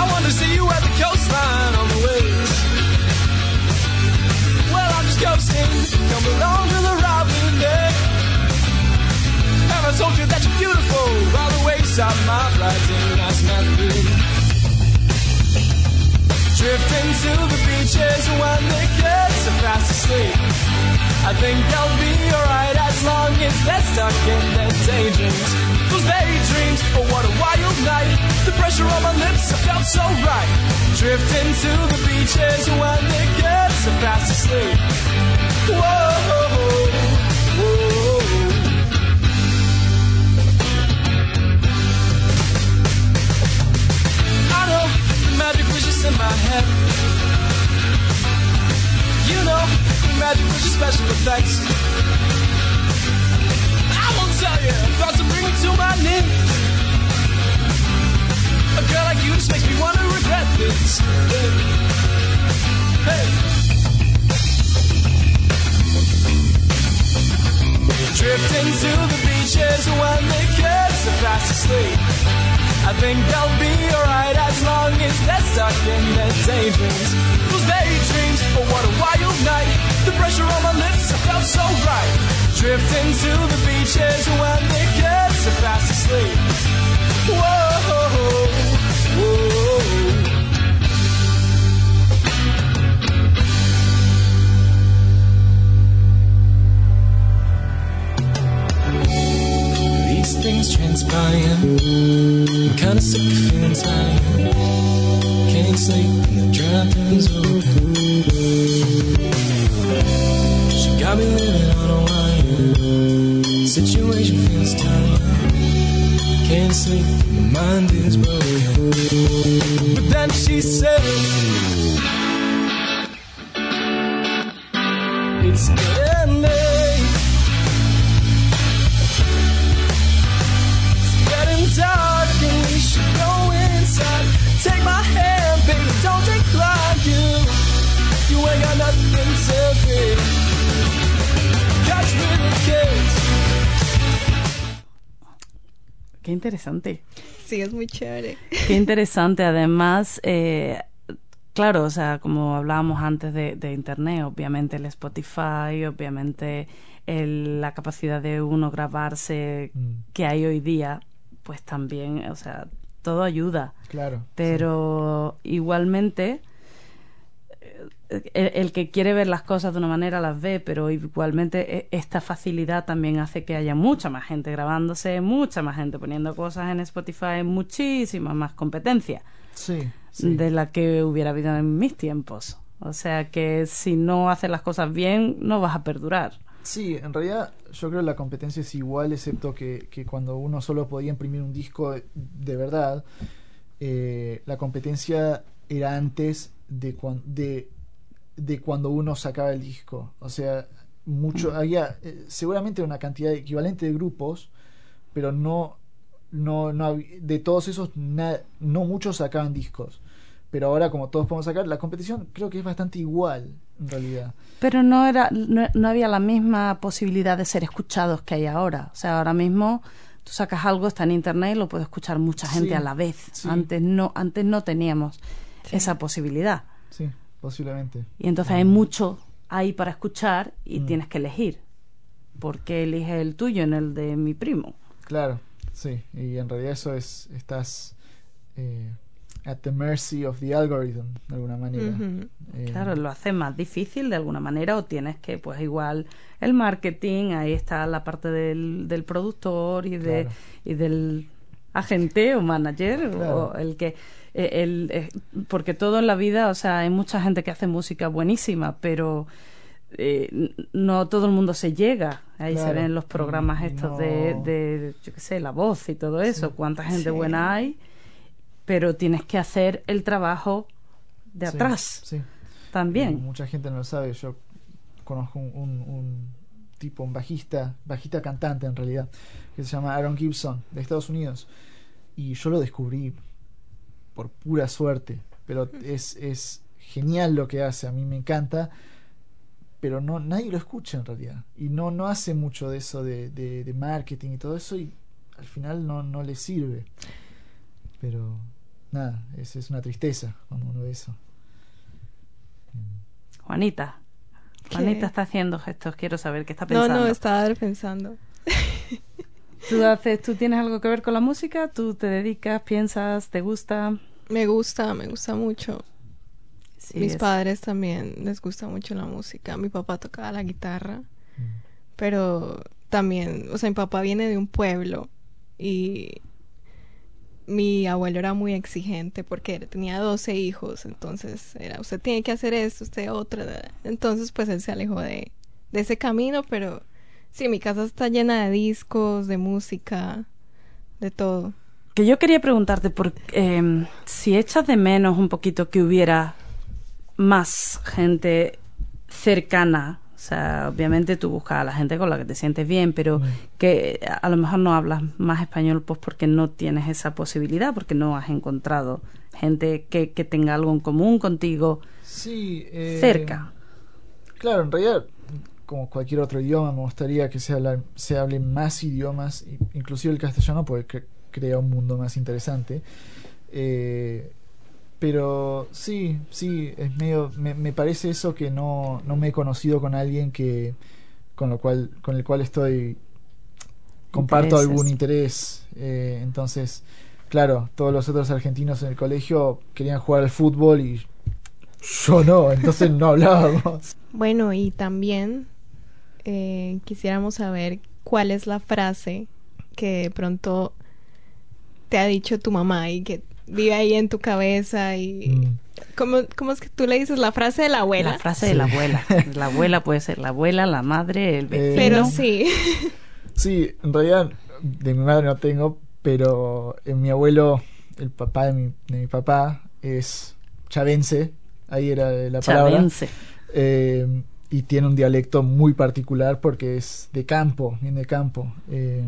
I want to see you at the coastline on the waves. Well, I'm just coasting, come along to the. Have I told you that you're beautiful by the wayside, my? Drifting to the beaches when the kids are fast asleep. I think I'll be alright as long as they're stuck in their. Daydreams, Drifting to the beaches when the kids are fast asleep. Whoa, whoa. I know the magic was just in my head. You know magic was just special effects. I won't tell you, about to bring me to my knees. A girl like you just makes me wanna regret this. Hey. Drifting to the beaches when the kids are fast asleep. I think I'll be alright as long as they're stuck in their daydreams. Those daydreams, oh what a wild night. The pressure on my lips, I felt so right. Drifting to the beaches when the kids are fast asleep. Whoa. Things transpire. I'm kinda sick of feeling tired. Can't sleep when the drive-in's open. She got me living on a wire. Situation feels tight. Can't sleep, my mind is broken. But then she said, Qué interesante. Sí, es muy chévere. Qué interesante. Además, eh, claro, o sea, como hablábamos antes de, de Internet, obviamente el Spotify, obviamente el- la capacidad de uno grabarse Mm. que hay hoy día, pues también, o sea, todo ayuda. Claro. Pero igualmente, el, el que quiere ver las cosas de una manera las ve, pero igualmente eh, esta facilidad también hace que haya mucha más gente grabándose, mucha más gente poniendo cosas en Spotify, muchísima más competencia Sí. sí. de la que hubiera habido en mis tiempos. O sea que si no haces las cosas bien, no vas a perdurar. Sí, en realidad yo creo que la competencia es igual, excepto que, que cuando uno solo podía imprimir un disco de, de verdad, eh, la competencia era antes de, cuan- de, de cuando uno sacaba el disco. O sea, mucho había eh, seguramente una cantidad equivalente de grupos, pero no, no, no de todos esos na- no muchos sacaban discos. Pero ahora como todos podemos sacar, la competición creo que es bastante igual en realidad. Pero no era, no, no había la misma posibilidad de ser escuchados que hay ahora. O sea, ahora mismo tú sacas algo, está en internet y lo puede escuchar mucha gente Sí, a la vez. sí. Antes no, antes no teníamos esa posibilidad. Sí, posiblemente. Y entonces hay mucho ahí para escuchar y Mm. tienes que elegir. ¿Por qué eliges el tuyo en el de mi primo? Claro, sí, y en realidad eso es, estás eh, at the mercy of the algorithm, de alguna manera. Eh, Claro, lo hace más difícil de alguna manera o tienes que, pues igual, el marketing, ahí está la parte del, del productor y, de, Claro. y del agente o manager Claro. o el que... eh, el, eh, porque todo en la vida, o sea, hay mucha gente que hace música buenísima, pero eh, no todo el mundo se llega. Ahí se ven los programas Y estos no- de, de, yo qué sé, la voz y todo eso, Sí. cuánta gente Sí. buena hay, pero tienes que hacer el trabajo de atrás Sí. también. Y mucha gente no lo sabe. Yo conozco un, un, un tipo un bajista, bajista cantante en realidad, que se llama Aaron Gibson, de Estados Unidos. Y yo lo descubrí por pura suerte, pero es, es genial lo que hace, a mí me encanta, pero no nadie lo escucha en realidad. Y no, no hace mucho de eso de, de, marketing y todo eso, y al final no, no le sirve. Pero nada, es, es una tristeza cuando uno ve eso. Juanita. Juanita está haciendo gestos, quiero saber qué está No, pensando. no, estaba pensando. ¿Tú, haces, ¿Tú tienes algo que ver con la música? ¿Tú te dedicas, piensas, te gusta? Me gusta, me gusta mucho. Sí, Mis es- padres también les gusta mucho la música. Mi papá tocaba la guitarra, pero también, o sea, mi papá viene de un pueblo y mi abuelo era muy exigente porque tenía 12 hijos, entonces era, usted tiene que hacer esto, usted otra. Entonces, pues él se alejó de, de ese camino, pero sí, mi casa está llena de discos, de música, de todo. Que yo quería preguntarte por, eh, si echas de menos un poquito que hubiera más gente cercana. O sea, obviamente tú buscas a la gente con la que te sientes bien, pero que a lo mejor no hablas más español pues porque no tienes esa posibilidad, porque no has encontrado gente que, que tenga algo en común contigo Sí, eh, cerca. Claro, en realidad, como cualquier otro idioma, me gustaría que se, habla, se hable más idiomas, inclusive el castellano, porque cre- crea un mundo más interesante. Eh, pero sí, sí, es medio, me, me parece eso que no, no me he conocido con alguien que con lo cual, con el cual estoy comparto Intereses. algún interés. Eh, entonces, claro, todos los otros argentinos en el colegio querían jugar al fútbol y yo no, entonces no hablábamos. Bueno, y también eh, quisiéramos saber cuál es la frase que de pronto te ha dicho tu mamá y que vive ahí en tu cabeza y Mm. ¿cómo, cómo es que tú le dices la frase de la abuela? La frase de la abuela. La abuela puede ser la abuela, la madre, el vecino. Pero sí. Sí, en realidad de mi madre no tengo, pero en mi abuelo, el papá de mi, de mi papá, es chavense, ahí era la palabra. Chavense. Eh, y tiene un dialecto muy particular porque es de campo, viene de campo. Eh,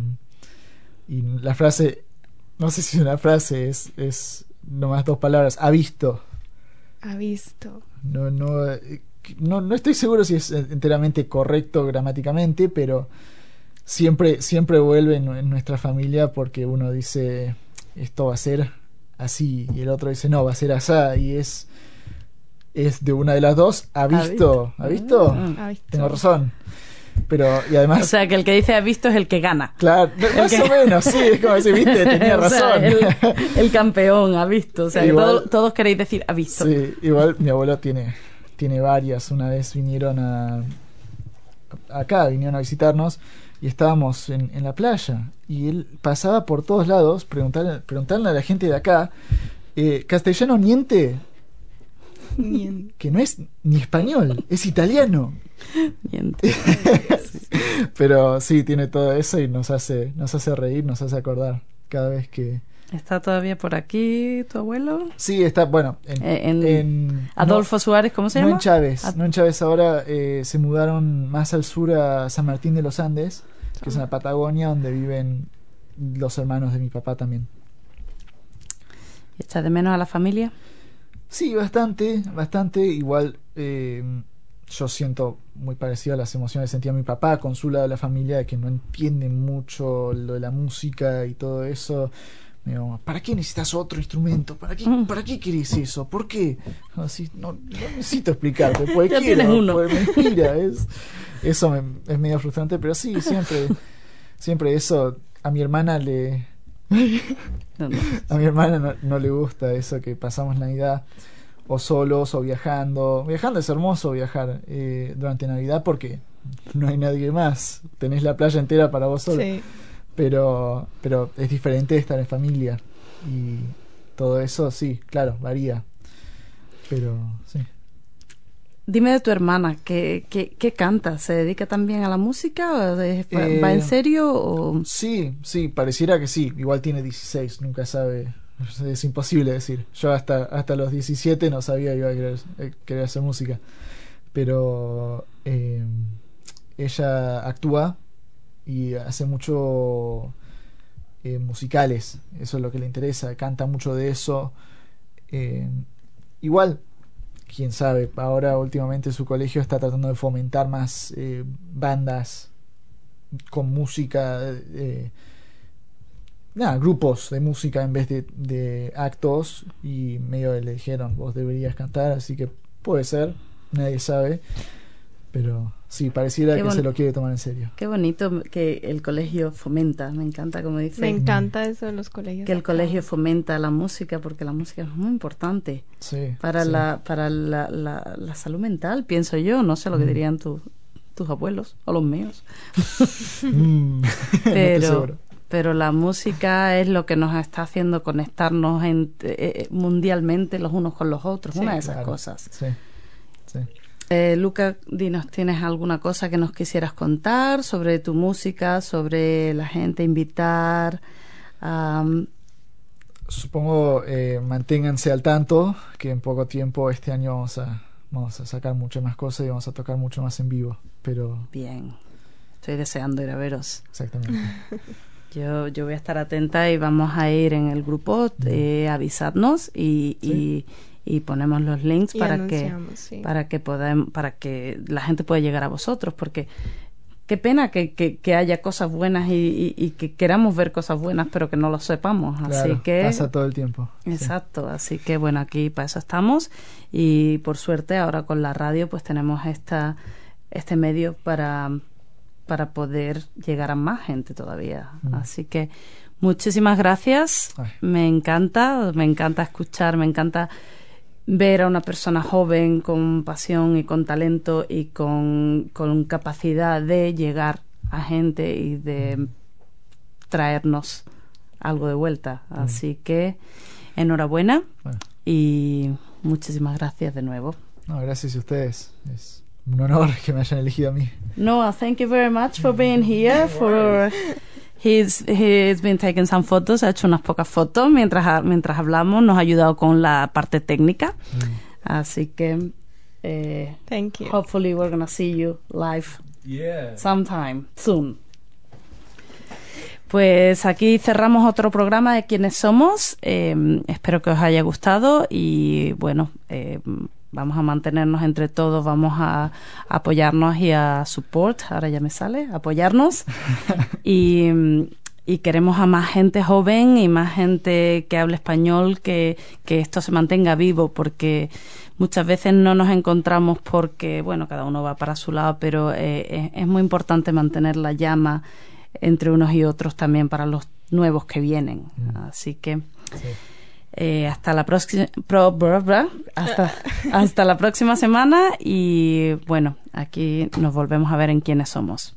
y la frase, no sé si es una frase, es, es nomás dos palabras, ha visto. Ha visto. No, no, eh, no, no estoy seguro si es enteramente correcto gramáticamente, pero siempre, siempre vuelve en, en nuestra familia porque uno dice esto va a ser así y el otro dice no, va a ser asá y es, es de una de las dos, ha visto, ¿ha visto? Mm. Ha visto. Tengo razón. Pero, y además, O sea, que el que dice ha visto es el que gana. claro, más que- o menos, sí, es como decir, viste, tenía O sea, razón. el, el campeón ha visto. O sea, Igual- todo- todos queréis decir ha visto. Sí, igual mi abuelo tiene, tiene varias. Una vez vinieron a acá, vinieron a visitarnos y estábamos en, en la playa y él pasaba por todos lados preguntarle, preguntarle a la gente de acá, eh, castellano niente, Que no es ni español, es italiano. Miente. Pero sí, tiene todo eso y nos hace, nos hace reír, nos hace acordar cada vez que... ¿Está todavía por aquí tu abuelo? Sí, está, bueno, en... Eh, en en- Adolfo Suárez, ¿cómo se no llama? en Chávez, Ad- no en Chávez ahora eh, se mudaron más al sur a San Martín de los Andes, que es en la Patagonia, donde viven los hermanos de mi papá también. ¿Y ¿Echas de menos a la familia? Sí, bastante, bastante. Igual eh, yo siento muy parecido a las emociones que sentía mi papá con su lado de la familia, que no entienden mucho lo de la música y todo eso. Me digo, ¿para qué necesitas otro instrumento? ¿Para qué, Mm. ¿para qué querés eso? ¿Por qué? Así, no, no necesito explicarte, porque Ya quiero, tienes uno. porque me inspira. Es, eso me- es medio frustrante, pero sí, siempre, siempre eso. A mi hermana le, No, no. a mi hermana no, no le gusta eso que pasamos Navidad o solos o viajando. Viajando es hermoso viajar eh, durante Navidad porque no hay nadie más. Tenés la playa entera para vos solo. Sí. Pero, pero es diferente estar en familia. Y todo eso, sí, claro, varía. Pero, sí. Dime de tu hermana, ¿qué, qué, qué canta? ¿Se dedica también a la música? ¿O es- va, Eh, en serio? O... Sí, sí, pareciera que sí. Igual tiene 16, nunca sabe. Es imposible decir. Yo hasta, hasta los 17 no sabía que iba a querer, eh, querer hacer música. Pero eh, ella actúa y hace mucho eh, musicales, eso es lo que le interesa, canta mucho de eso. Eh, igual, quién sabe, ahora últimamente su colegio está tratando de fomentar más eh, bandas con música, eh, nada, grupos de música en vez de, de actos y medio le dijeron, vos deberías cantar, así que puede ser, nadie sabe, pero sí, pareciera Qué que se lo quiere tomar en serio. Qué bonito que el colegio fomenta, me encanta como dice. Me encanta eso de los colegios. que el acá. colegio fomenta la música porque la música es muy importante Sí, para sí. la para la, la, la salud mental pienso yo no sé lo que Mm. dirían tus tus abuelos o los míos Mm, no pero seguro. pero la música es lo que nos está haciendo conectarnos en- eh, eh, mundialmente los unos con los otros Sí, una de esas claro. cosas Sí, sí. Eh, Luca dinos tienes alguna cosa que nos quisieras contar sobre tu música sobre la gente invitar Supongo eh, manténganse al tanto que en poco tiempo este año vamos a, vamos a sacar muchas más cosas y vamos a tocar mucho más en vivo. Pero bien estoy deseando ir a veros exactamente. Yo, yo voy a estar atenta y vamos a ir en el grupo, eh, avisadnos y, y, y ponemos los links Y para que sí. para que para que la gente pueda llegar a vosotros, porque qué pena que, que, que haya cosas buenas y, y- y que queramos ver cosas buenas, pero que no lo sepamos. Así Claro, que pasa todo el tiempo. Sí. Exacto, así que bueno, aquí para eso estamos y por suerte ahora con la radio pues tenemos esta este medio para para poder llegar a más gente todavía. Mm. Así que muchísimas gracias. Ay. Me encanta, me encanta escuchar, me encanta ver a una persona joven con pasión y con talento y con, con capacidad de llegar a gente y de traernos algo de vuelta. Así que enhorabuena Bueno, y muchísimas gracias de nuevo. no, gracias a ustedes. Es un honor que me hayan elegido a mí. Noah, thank you very much for being here. For he's he's been taking some photos, ha hecho unas pocas fotos mientras mientras hablamos, nos ha ayudado con la parte técnica. Así que eh, Thank you. hopefully we're gonna see you live Yeah. sometime soon. Pues aquí cerramos otro programa de quiénes somos. Eh, espero que os haya gustado y bueno, eh, vamos a mantenernos entre todos, vamos a, apoyarnos y a support, ahora ya me sale, apoyarnos. y, y queremos a más gente joven y más gente que hable español, que, que esto se mantenga vivo, porque muchas veces no nos encontramos porque, bueno, cada uno va para su lado, pero eh, es, es muy importante mantener la llama entre unos y otros también para los nuevos que vienen. Así que eh, hasta la próxima hasta, hasta la próxima semana y bueno, aquí nos volvemos a ver en quiénes somos.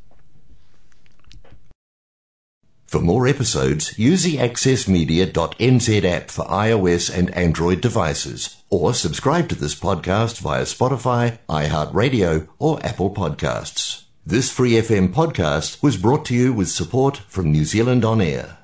For more episodes, use the accessmedia.nz app for iOS and Android devices, or subscribe to this podcast via Spotify, iHeartRadio, or Apple Podcasts. This Free FM podcast was brought to you with support from New Zealand On Air.